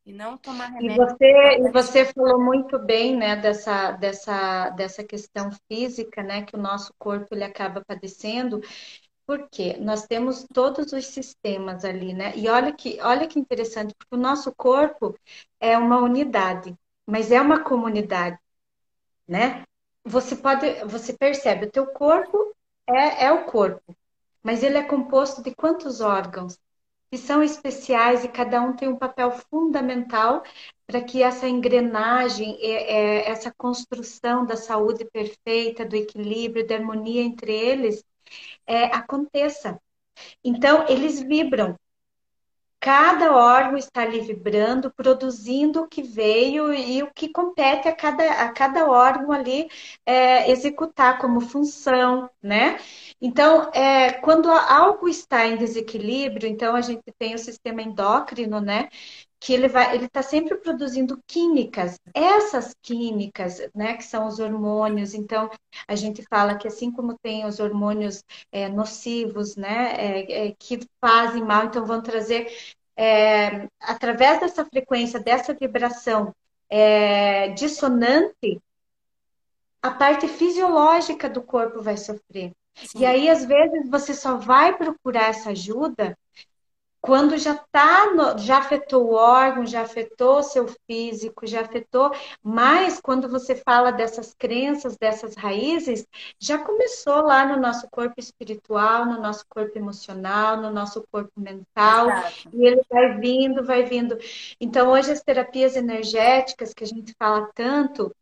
[SPEAKER 1] e não tomar remédio.
[SPEAKER 2] E você, e você falou muito bem, né, dessa, dessa, dessa questão física, né, que o nosso corpo ele acaba padecendo. Porque nós temos todos os sistemas ali, né? E olha que, olha que interessante, porque o nosso corpo é uma unidade, mas é uma comunidade, né? Você pode, você percebe, o teu corpo é, é o corpo, mas ele é composto de quantos órgãos? Que são especiais e cada um tem um papel fundamental para que essa engrenagem, é, é, essa construção da saúde perfeita, do equilíbrio, da harmonia entre eles, é, aconteça. Então, eles vibram. Cada órgão está ali vibrando, produzindo o que veio e o que compete a cada, a cada órgão ali é, executar como função, né? Então, é, quando algo está em desequilíbrio, então a gente tem o sistema endócrino, né? Que ele vai, ele está sempre produzindo químicas. Essas químicas, né, que são os hormônios. Então, a gente fala que assim como tem os hormônios é, nocivos, né, é, é, que fazem mal, então vão trazer através dessa frequência, dessa vibração é, dissonante, a parte fisiológica do corpo vai sofrer. Sim. E aí, às vezes, você só vai procurar essa ajuda quando já tá no, já afetou o órgão, já afetou o seu físico, já afetou, mas quando você fala dessas crenças, dessas raízes, já começou lá no nosso corpo espiritual, no nosso corpo emocional, no nosso corpo mental, Exato. e ele vai vindo, vai vindo. Então, hoje as terapias energéticas que a gente fala tanto,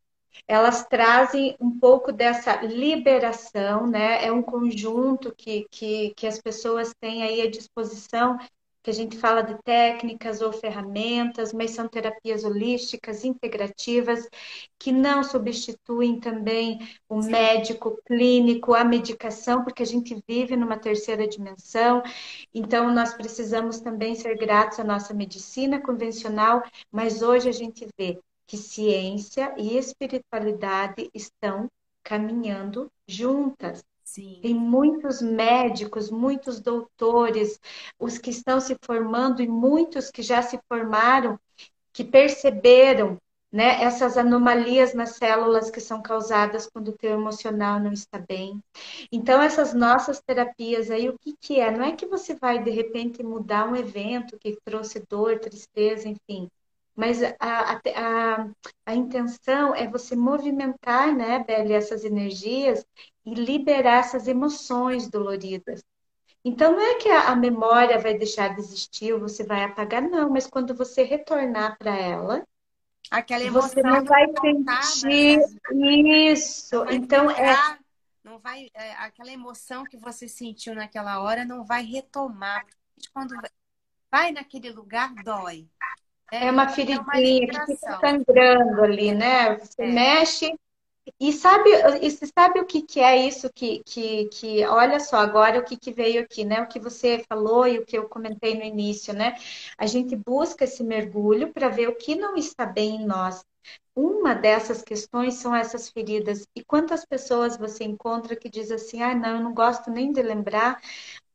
[SPEAKER 2] elas trazem um pouco dessa liberação, né? É um conjunto que, que, que as pessoas têm aí à disposição que a gente fala de técnicas ou ferramentas, mas são terapias holísticas, integrativas, que não substituem também o médico clínico, a medicação, porque a gente vive numa terceira dimensão. Então, nós precisamos também ser gratos à nossa medicina convencional, mas hoje a gente vê que ciência e espiritualidade estão caminhando juntas. Sim. Tem muitos médicos, muitos doutores, os que estão se formando e muitos que já se formaram, que perceberam né, essas anomalias nas células que são causadas quando o teu emocional não está bem. Então, essas nossas terapias aí, o que, que é? Não é que você vai, de repente, mudar um evento que trouxe dor, tristeza, enfim. Mas a, a, a, intenção é você movimentar, né, Belle, essas energias e liberar essas emoções doloridas. Então, não é que a, a memória vai deixar de existir ou você vai apagar, não, mas quando você retornar para ela,
[SPEAKER 1] Aquela emoção
[SPEAKER 2] você não vai sentir né? isso. Vai então, é.
[SPEAKER 1] Não vai, é, aquela emoção que você sentiu naquela hora não vai retomar. Quando vai naquele lugar, dói.
[SPEAKER 2] É, é uma feridinha é uma que fica sangrando ali, né? Você é. mexe e sabe, e sabe o que, que é isso que, que, que, olha só, agora o que, que veio aqui, né? O que você falou e o que eu comentei no início, né? A gente busca esse mergulho para ver o que não está bem em nós. Uma dessas questões são essas feridas. E quantas pessoas você encontra que diz assim: ah, não, eu não gosto nem de lembrar,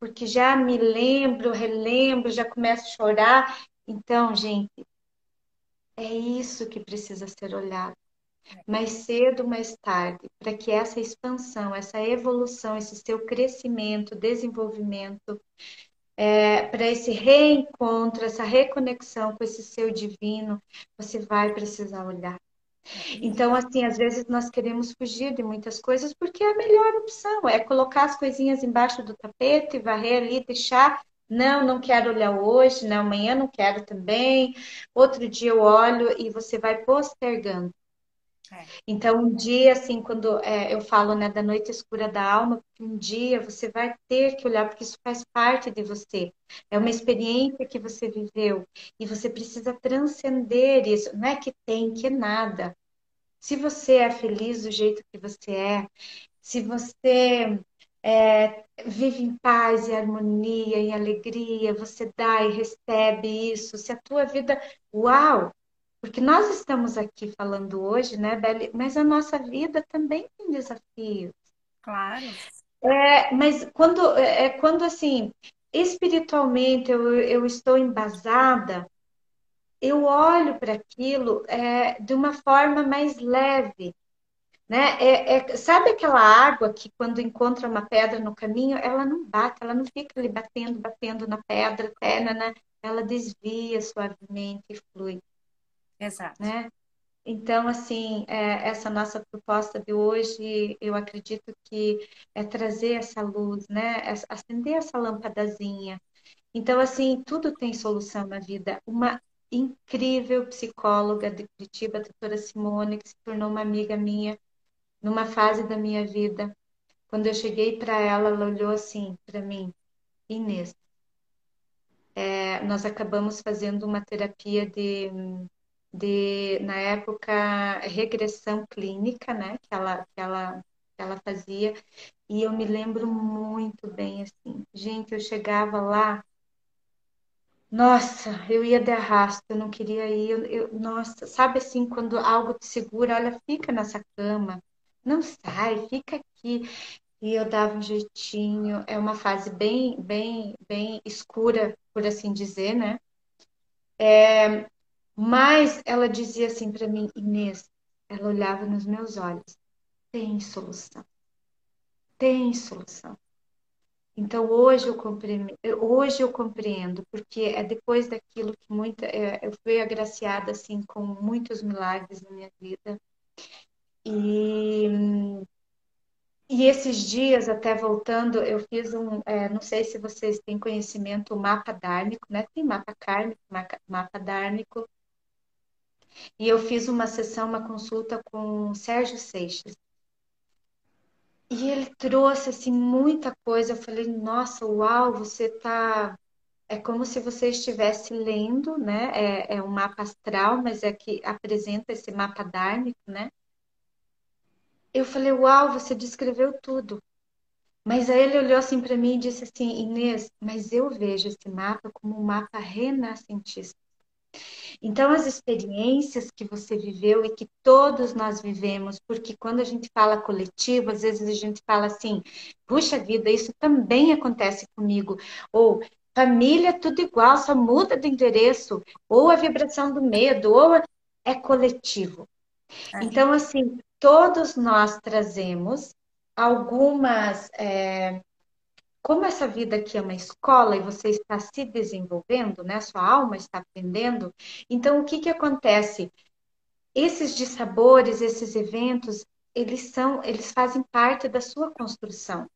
[SPEAKER 2] porque já me lembro, relembro, já começo a chorar. Então, gente, é isso que precisa ser olhado mais cedo, mais tarde, para que essa expansão, essa evolução, esse seu crescimento, desenvolvimento, é, para esse reencontro, essa reconexão com esse seu divino, você vai precisar olhar. Então, assim, às vezes nós queremos fugir de muitas coisas porque é a melhor opção é colocar as coisinhas embaixo do tapete, varrer ali, deixar. Não, não quero olhar hoje, não, amanhã não quero também. Outro dia eu olho e você vai postergando. É. Então, um dia, assim, quando é, eu falo né, da noite escura da alma, um dia você vai ter que olhar, porque isso faz parte de você. É uma experiência que você viveu e você precisa transcender isso. Não é que tem, que nada. Se você é feliz do jeito que você é, se você é, vive em paz e harmonia e alegria, você dá e recebe isso, se a tua vida, uau, porque nós estamos aqui falando hoje, né, Beli? Mas a nossa vida também tem desafios.
[SPEAKER 1] Claro.
[SPEAKER 2] É, mas quando, é, é, quando assim, espiritualmente eu, eu estou embasada, eu olho para aquilo é, de uma forma mais leve. Né? É, é, sabe aquela água que quando encontra uma pedra no caminho, ela não bate, ela não fica ali batendo, batendo na pedra, até, né? ela desvia suavemente e flui.
[SPEAKER 1] Exato.
[SPEAKER 2] Né? Então, assim, é, essa nossa proposta de hoje, eu acredito que é trazer essa luz, né? É acender essa lampadazinha. Então, assim, tudo tem solução na vida. Uma incrível psicóloga de Curitiba, a doutora Simone, que se tornou uma amiga minha numa fase da minha vida. Quando eu cheguei para ela, ela olhou assim para mim, Inês, é, nós acabamos fazendo uma terapia de de, na época, regressão clínica, né, que ela, que ela, que ela fazia, e eu me lembro muito bem, assim, gente, eu chegava lá, nossa, eu ia de arrasto, eu não queria ir, eu, eu, nossa, sabe assim, quando algo te segura, olha, fica nessa cama, não sai, fica aqui, e eu dava um jeitinho, é uma fase bem, bem, bem escura, por assim dizer, né, é, mas ela dizia assim para mim, Inês, ela olhava nos meus olhos, tem solução. Tem solução. Então hoje eu compreendo, hoje eu compreendo, porque é depois daquilo que muita é, eu fui agraciada assim com muitos milagres na minha vida. E e esses dias, até voltando, eu fiz um, é, não sei se vocês têm conhecimento, o mapa dármico, né? Tem mapa kármico, mapa, mapa dármico, e eu fiz uma sessão, uma consulta com Sérgio Seixas. E ele trouxe assim muita coisa. Eu falei, nossa, uau, você tá. É como se você estivesse lendo, né? É, é um mapa astral, mas é que apresenta esse mapa dármico, né? Eu falei, uau, você descreveu tudo. Mas aí ele olhou assim para mim e disse assim, Inês, mas eu vejo esse mapa como um mapa renascentista. Então, as experiências que você viveu e que todos nós vivemos, porque quando a gente fala coletivo, às vezes a gente fala assim: puxa vida, isso também acontece comigo. Ou família tudo igual, só muda de endereço, ou a vibração do medo, ou é coletivo. É. Então, assim, todos nós trazemos algumas é, como essa vida aqui é uma escola e você está se desenvolvendo, né? Sua alma está aprendendo. Então, o que que acontece? Esses dissabores, esses eventos, eles são, eles fazem parte da sua construção.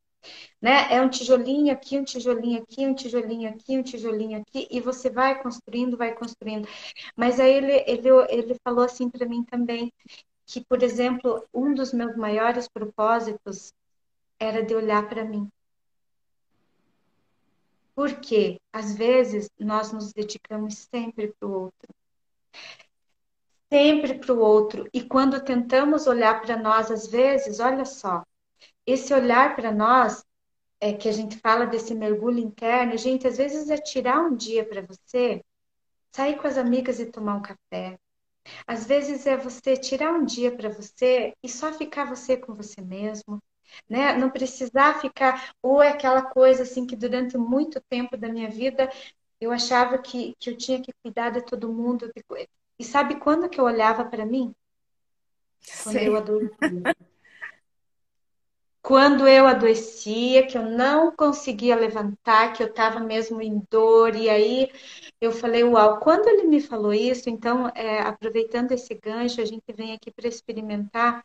[SPEAKER 2] Né? É um tijolinho aqui, um tijolinho aqui, um tijolinho aqui, um tijolinho aqui, e você vai construindo, vai construindo. Mas aí ele, ele, ele falou assim para mim também, que, por exemplo, um dos meus maiores propósitos era de olhar para mim. Porque, às vezes, nós nos dedicamos sempre para o outro. Sempre para o outro. E quando tentamos olhar para nós, às vezes, olha só, esse olhar para nós, é que a gente fala desse mergulho interno, gente, às vezes é tirar um dia para você, sair com as amigas e tomar um café. Às vezes é você tirar um dia para você e só ficar você com você mesmo, né? Não precisar ficar ou é aquela coisa assim que durante muito tempo da minha vida eu achava que, que eu tinha que cuidar de todo mundo. E sabe quando que eu olhava para mim? Quando Sei. eu adoecia. quando eu adoecia, que eu não conseguia levantar, que eu estava mesmo em dor, e aí eu falei, uau, quando ele me falou isso, então, é, aproveitando esse gancho, a gente vem aqui para experimentar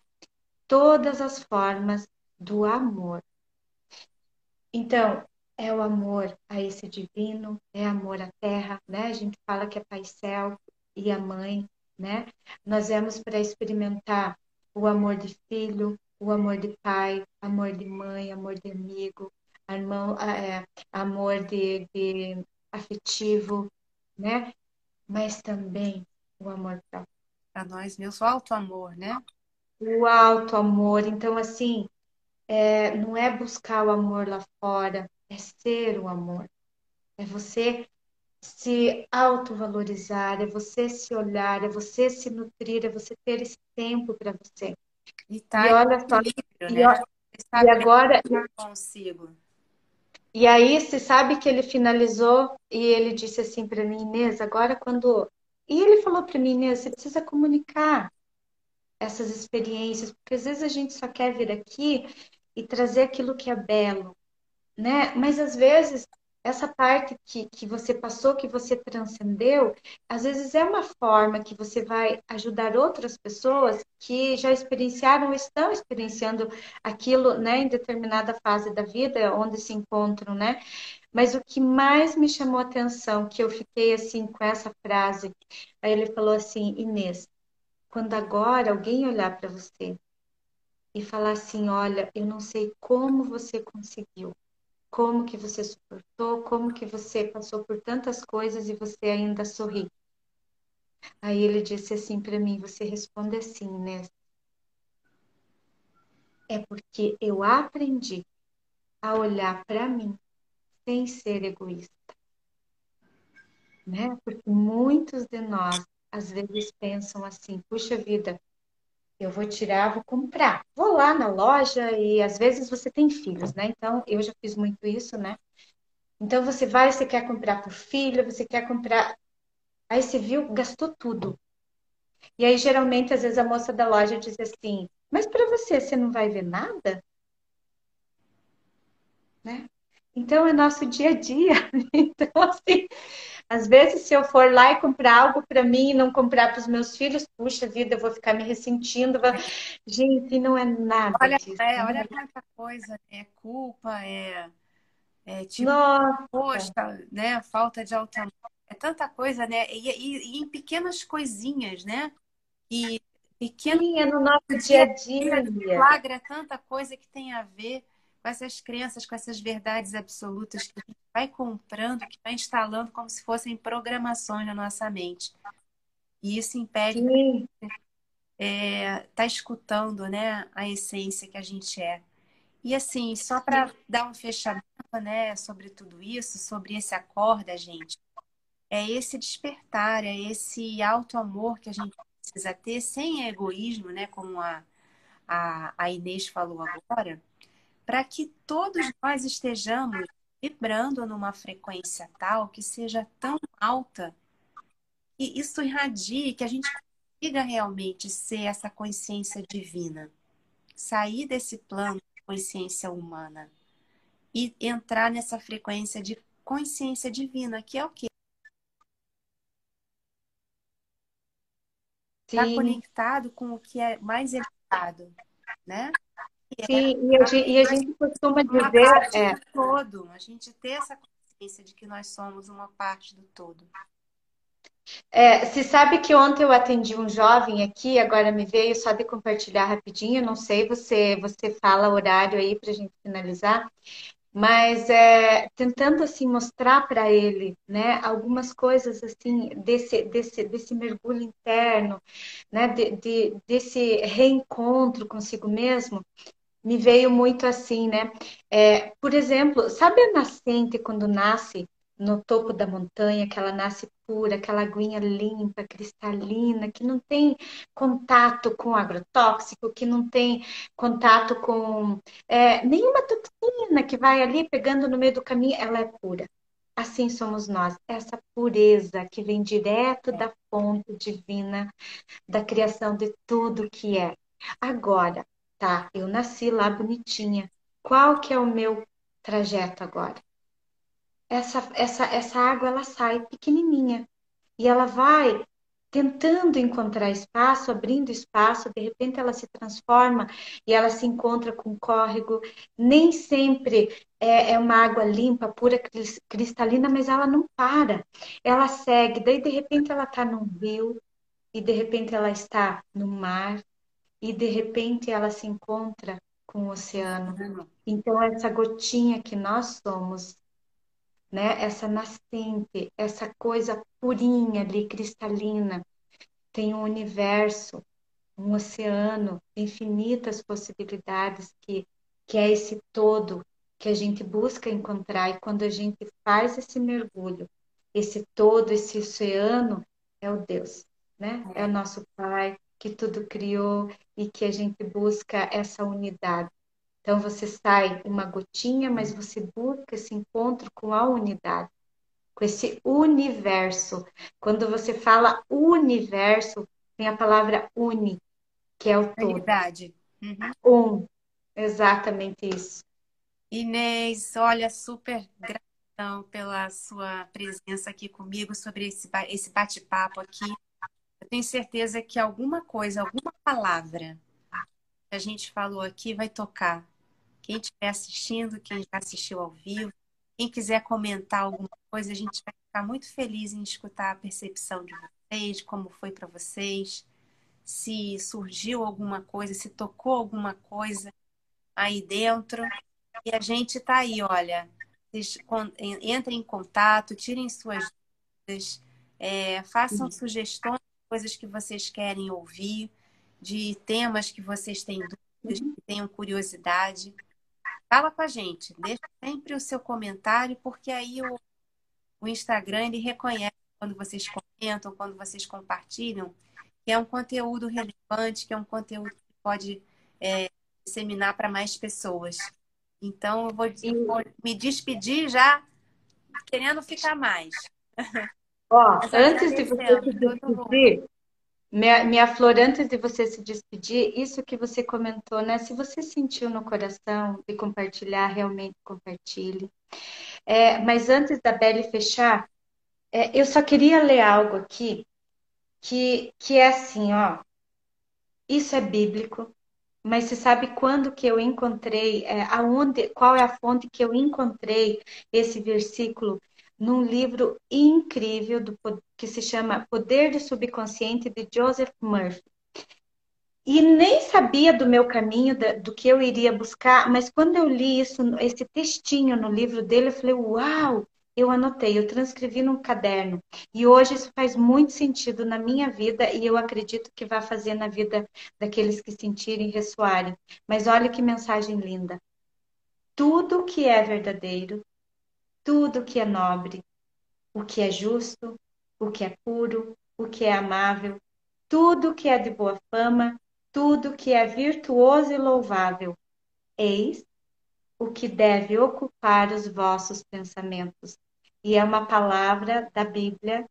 [SPEAKER 2] todas as formas do amor. Então, é o amor a esse divino, é amor à terra, né? A gente fala que é Pai Céu e a Mãe, né? Nós vemos para experimentar o amor de filho, o amor de pai, amor de mãe, amor de amigo, irmão, é, amor de, de afetivo, né? Mas também o amor próprio.
[SPEAKER 1] Para nós mesmos, o alto amor, né?
[SPEAKER 2] O alto amor. Então, assim, é, não é buscar o amor lá fora, é ser o amor. É você se autovalorizar, é você se olhar, é você se nutrir, é você ter esse tempo para você.
[SPEAKER 1] E, tá e olha só, e,
[SPEAKER 2] né? e agora consigo. E aí você sabe que ele finalizou e ele disse assim para mim, Inês, agora quando e ele falou para mim, Inês, você precisa comunicar essas experiências, porque às vezes a gente só quer vir aqui e trazer aquilo que é belo, né? Mas às vezes essa parte que, que você passou, que você transcendeu, às vezes é uma forma que você vai ajudar outras pessoas que já experienciaram estão experienciando aquilo, né, em determinada fase da vida, onde se encontram, né? Mas o que mais me chamou a atenção, que eu fiquei assim com essa frase, aí ele falou assim, Inês, quando agora alguém olhar para você e falar assim, olha, eu não sei como você conseguiu, como que você suportou, como que você passou por tantas coisas e você ainda sorri. Aí ele disse assim para mim, você responde assim, né? É porque eu aprendi a olhar para mim sem ser egoísta. Né? Porque muitos de nós às vezes pensam assim, puxa vida, eu vou tirar, vou comprar. Vou lá na loja e às vezes você tem filhos, né? Então, eu já fiz muito isso, né? Então, você vai, você quer comprar por filho, você quer comprar. Aí você viu, gastou tudo. E aí, geralmente, às vezes a moça da loja diz assim: Mas para você, você não vai ver nada? Né? Então, é nosso dia a dia. Então, assim, às vezes, se eu for lá e comprar algo para mim e não comprar para os meus filhos, puxa vida, eu vou ficar me ressentindo. Gente, não é nada.
[SPEAKER 1] Olha,
[SPEAKER 2] disso,
[SPEAKER 1] é, olha quanta coisa. É culpa, é, é tipo, Nossa. poxa, né? Falta de alta É tanta coisa, né? E, e, e, em pequenas coisinhas, né? E
[SPEAKER 2] pequeno. Sim, é no nosso dia a dia.
[SPEAKER 1] Flagra tanta coisa que tem a ver com essas crenças, com essas verdades absolutas que a gente vai comprando, que vai instalando como se fossem programações na nossa mente. E isso impede é, tá escutando né, a essência que a gente é. E assim, só para dar um fechamento né, sobre tudo isso, sobre esse acorda, gente, é esse despertar, é esse alto amor que a gente precisa ter, sem egoísmo, né, como a, a, a Inês falou agora, para que todos nós estejamos vibrando numa frequência tal que seja tão alta que isso irradie, que a gente consiga realmente ser essa consciência divina, sair desse plano de consciência humana e entrar nessa frequência de consciência divina, que é o que está conectado com o que é mais elevado, né?
[SPEAKER 2] Sim, e a, gente, e a gente costuma dizer.
[SPEAKER 1] É, do todo, a gente ter essa consciência de que nós somos uma parte do todo.
[SPEAKER 2] É, se sabe que ontem eu atendi um jovem aqui, agora me veio só de compartilhar rapidinho, não sei, você, você fala horário aí para a gente finalizar. mas é, tentando assim mostrar para ele, né, algumas coisas assim desse desse desse mergulho interno, né, de, de, desse reencontro consigo mesmo, me veio muito assim, né? É, por exemplo, sabe a nascente quando nasce no topo da montanha, que ela nasce pura, aquela aguinha limpa, cristalina, que não tem contato com agrotóxico, que não tem contato com é, nenhuma toxina que vai ali pegando no meio do caminho, ela é pura. Assim somos nós, essa pureza que vem direto da fonte divina, da criação de tudo que é. Agora, tá, eu nasci lá bonitinha. Qual que é o meu trajeto agora? essa, essa, essa água ela sai pequenininha e ela vai tentando encontrar espaço, abrindo espaço, de repente ela se transforma e ela se encontra com um córrego. Nem sempre é, é uma água limpa, pura, cristalina, mas ela não para. Ela segue, daí de repente ela está num rio, e de repente ela está no mar, e de repente ela se encontra com o oceano. Então, essa gotinha que nós somos né? Essa nascente, essa coisa purinha ali, cristalina, tem um universo, um oceano, infinitas possibilidades que que é esse todo que a gente busca encontrar e quando a gente faz esse mergulho, esse todo, esse oceano é o Deus, né? É o nosso Pai que tudo criou e que a gente busca essa unidade. Então você sai uma gotinha, mas você busca esse encontro com a unidade, com esse universo. Quando você fala universo, tem a palavra uni, que é o todo.
[SPEAKER 1] Unidade.
[SPEAKER 2] Uhum. Um, exatamente isso.
[SPEAKER 1] Inês, olha, super gratidão pela sua presença aqui comigo sobre esse, esse bate-papo aqui. Eu tenho certeza que alguma coisa, alguma palavra que a gente falou aqui vai tocar quem estiver assistindo, quem já assistiu ao vivo, quem quiser comentar alguma coisa, a gente vai ficar muito feliz em escutar a percepção de vocês, como foi para vocês, se surgiu alguma coisa, se tocou alguma coisa aí dentro. E a gente está aí, olha. Entrem em contato, tirem suas dúvidas, é, façam Sim. sugestões coisas que vocês querem ouvir, de temas que vocês têm dúvidas, que tenham curiosidade. Fala com a gente, deixa sempre o seu comentário, porque aí o, o Instagram ele reconhece quando vocês comentam, quando vocês compartilham, que é um conteúdo relevante, que é um conteúdo que pode é, disseminar para mais pessoas. Então, eu vou, eu vou, me despedir já querendo ficar mais.
[SPEAKER 2] Ó, antes de você se despedir, minha, minha flor, antes de você se despedir, isso que você comentou, né? Se você sentiu no coração de compartilhar, realmente compartilhe. É, mas antes da Belle fechar, é, eu só queria ler algo aqui que, que é assim, ó. Isso é bíblico, mas você sabe quando que eu encontrei, é, aonde, qual é a fonte que eu encontrei esse versículo? Num livro incrível do, que se chama Poder do Subconsciente de Joseph Murphy. E nem sabia do meu caminho, do que eu iria buscar, mas quando eu li isso, esse textinho no livro dele, eu falei: Uau! Eu anotei, eu transcrevi num caderno. E hoje isso faz muito sentido na minha vida e eu acredito que vai fazer na vida daqueles que sentirem ressoarem. Mas olha que mensagem linda. Tudo que é verdadeiro, tudo que é nobre, o que é justo, o que é puro, o que é amável, tudo que é de boa fama, tudo que é virtuoso e louvável. Eis o que deve ocupar os vossos pensamentos. E é uma palavra da Bíblia,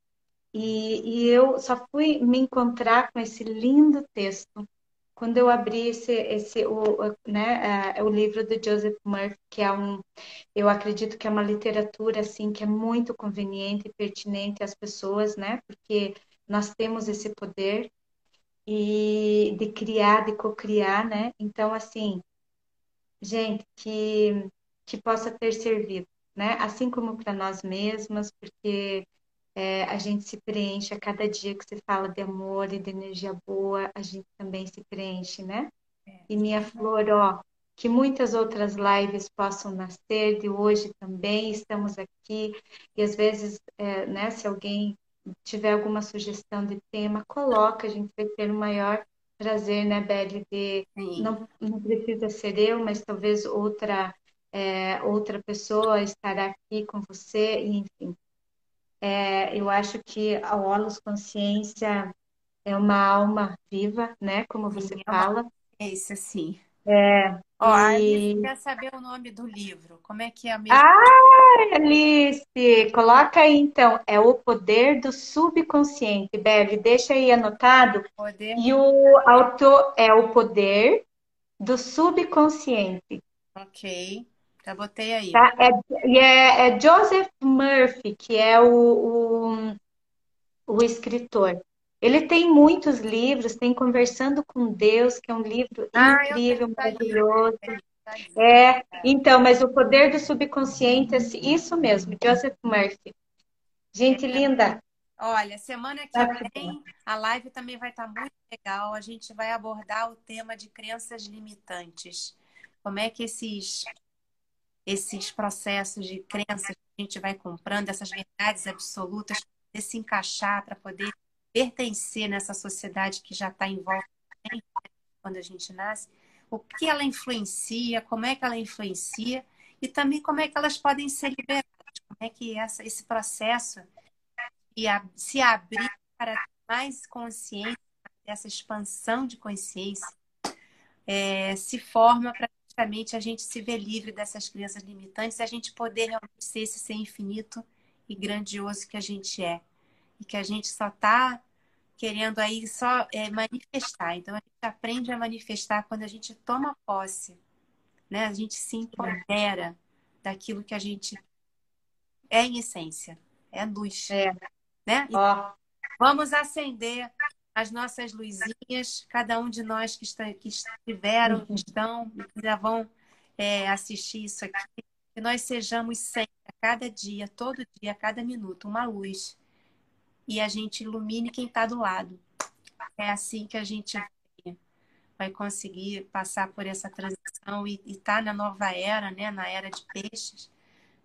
[SPEAKER 2] e, e eu só fui me encontrar com esse lindo texto quando eu abri esse, esse o, né, o livro do Joseph Murphy, que é um, eu acredito que é uma literatura assim que é muito conveniente e pertinente às pessoas, né? Porque nós temos esse poder e de criar, de cocriar, né? Então assim, gente, que que possa ter servido, né? Assim como para nós mesmas, porque é, a gente se preenche a cada dia que você fala de amor e de energia boa, a gente também se preenche, né? É. E minha flor, ó, que muitas outras lives possam nascer de hoje também. Estamos aqui e às vezes, é, né, se alguém tiver alguma sugestão de tema, coloca, a gente vai ter o maior prazer, né, Belle, de não, não precisa ser eu, mas talvez outra é, outra pessoa estará aqui com você, enfim. É, eu acho que a Olus Consciência é uma alma viva, né? Como você Sim, fala.
[SPEAKER 1] É isso, sim.
[SPEAKER 2] É,
[SPEAKER 1] Ó, e... a Alice quer saber o nome do livro. Como é que é a mesma?
[SPEAKER 2] Ah, Alice! Coloca aí, então. É O Poder do Subconsciente. Belle, deixa aí anotado. Poder... E o autor é O Poder do Subconsciente.
[SPEAKER 1] Ok. Já botei aí.
[SPEAKER 2] Tá? É, é, é Joseph Murphy, que é o, o, o escritor. Ele tem muitos livros, tem Conversando com Deus, que é um livro ah, incrível, maravilhoso. É, então, mas o poder do subconsciente, isso mesmo, Joseph Murphy. Gente linda.
[SPEAKER 1] Olha, semana que tá vem a live também vai estar muito legal. A gente vai abordar o tema de crenças limitantes. Como é que esses esses processos de crenças que a gente vai comprando, essas verdades absolutas, para se encaixar, para poder pertencer nessa sociedade que já está em volta né, quando a gente nasce, o que ela influencia, como é que ela influencia e também como é que elas podem ser liberadas, como é que essa, esse processo de se abrir para mais consciência, essa expansão de consciência, é, se forma para justamente a gente se ver livre dessas crenças limitantes e a gente poder realmente ser esse ser infinito e grandioso que a gente é e que a gente só está querendo aí só é, manifestar. Então a gente aprende a manifestar quando a gente toma posse, né? A gente se empodera daquilo que a gente é em essência, é luz, é. né? Então, vamos acender as nossas luzinhas, cada um de nós que, está, que estiveram, que estão, que ainda vão é, assistir isso aqui, que nós sejamos sempre, a cada dia, todo dia, a cada minuto, uma luz e a gente ilumine quem está do lado. É assim que a gente vai conseguir passar por essa transição e estar tá na nova era, né? na era de peixes,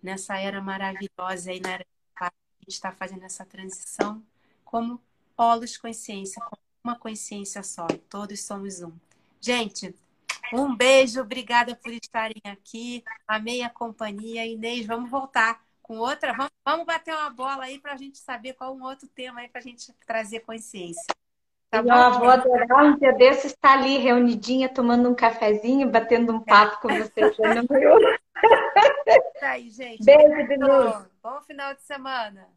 [SPEAKER 1] nessa era maravilhosa aí na era de a gente está fazendo essa transição como polos consciência, com uma consciência só. Todos somos um. Gente, um beijo, obrigada por estarem aqui. Amei a companhia. Inês, vamos voltar com outra. Vamos, vamos bater uma bola aí para a gente saber qual um outro tema aí para a gente trazer consciência.
[SPEAKER 2] Tá bom? Eu vou adorar um dia desses estar ali reunidinha, tomando um cafezinho, batendo um papo com você.
[SPEAKER 1] Tá aí, gente. Beijo de novo. Bom final de semana.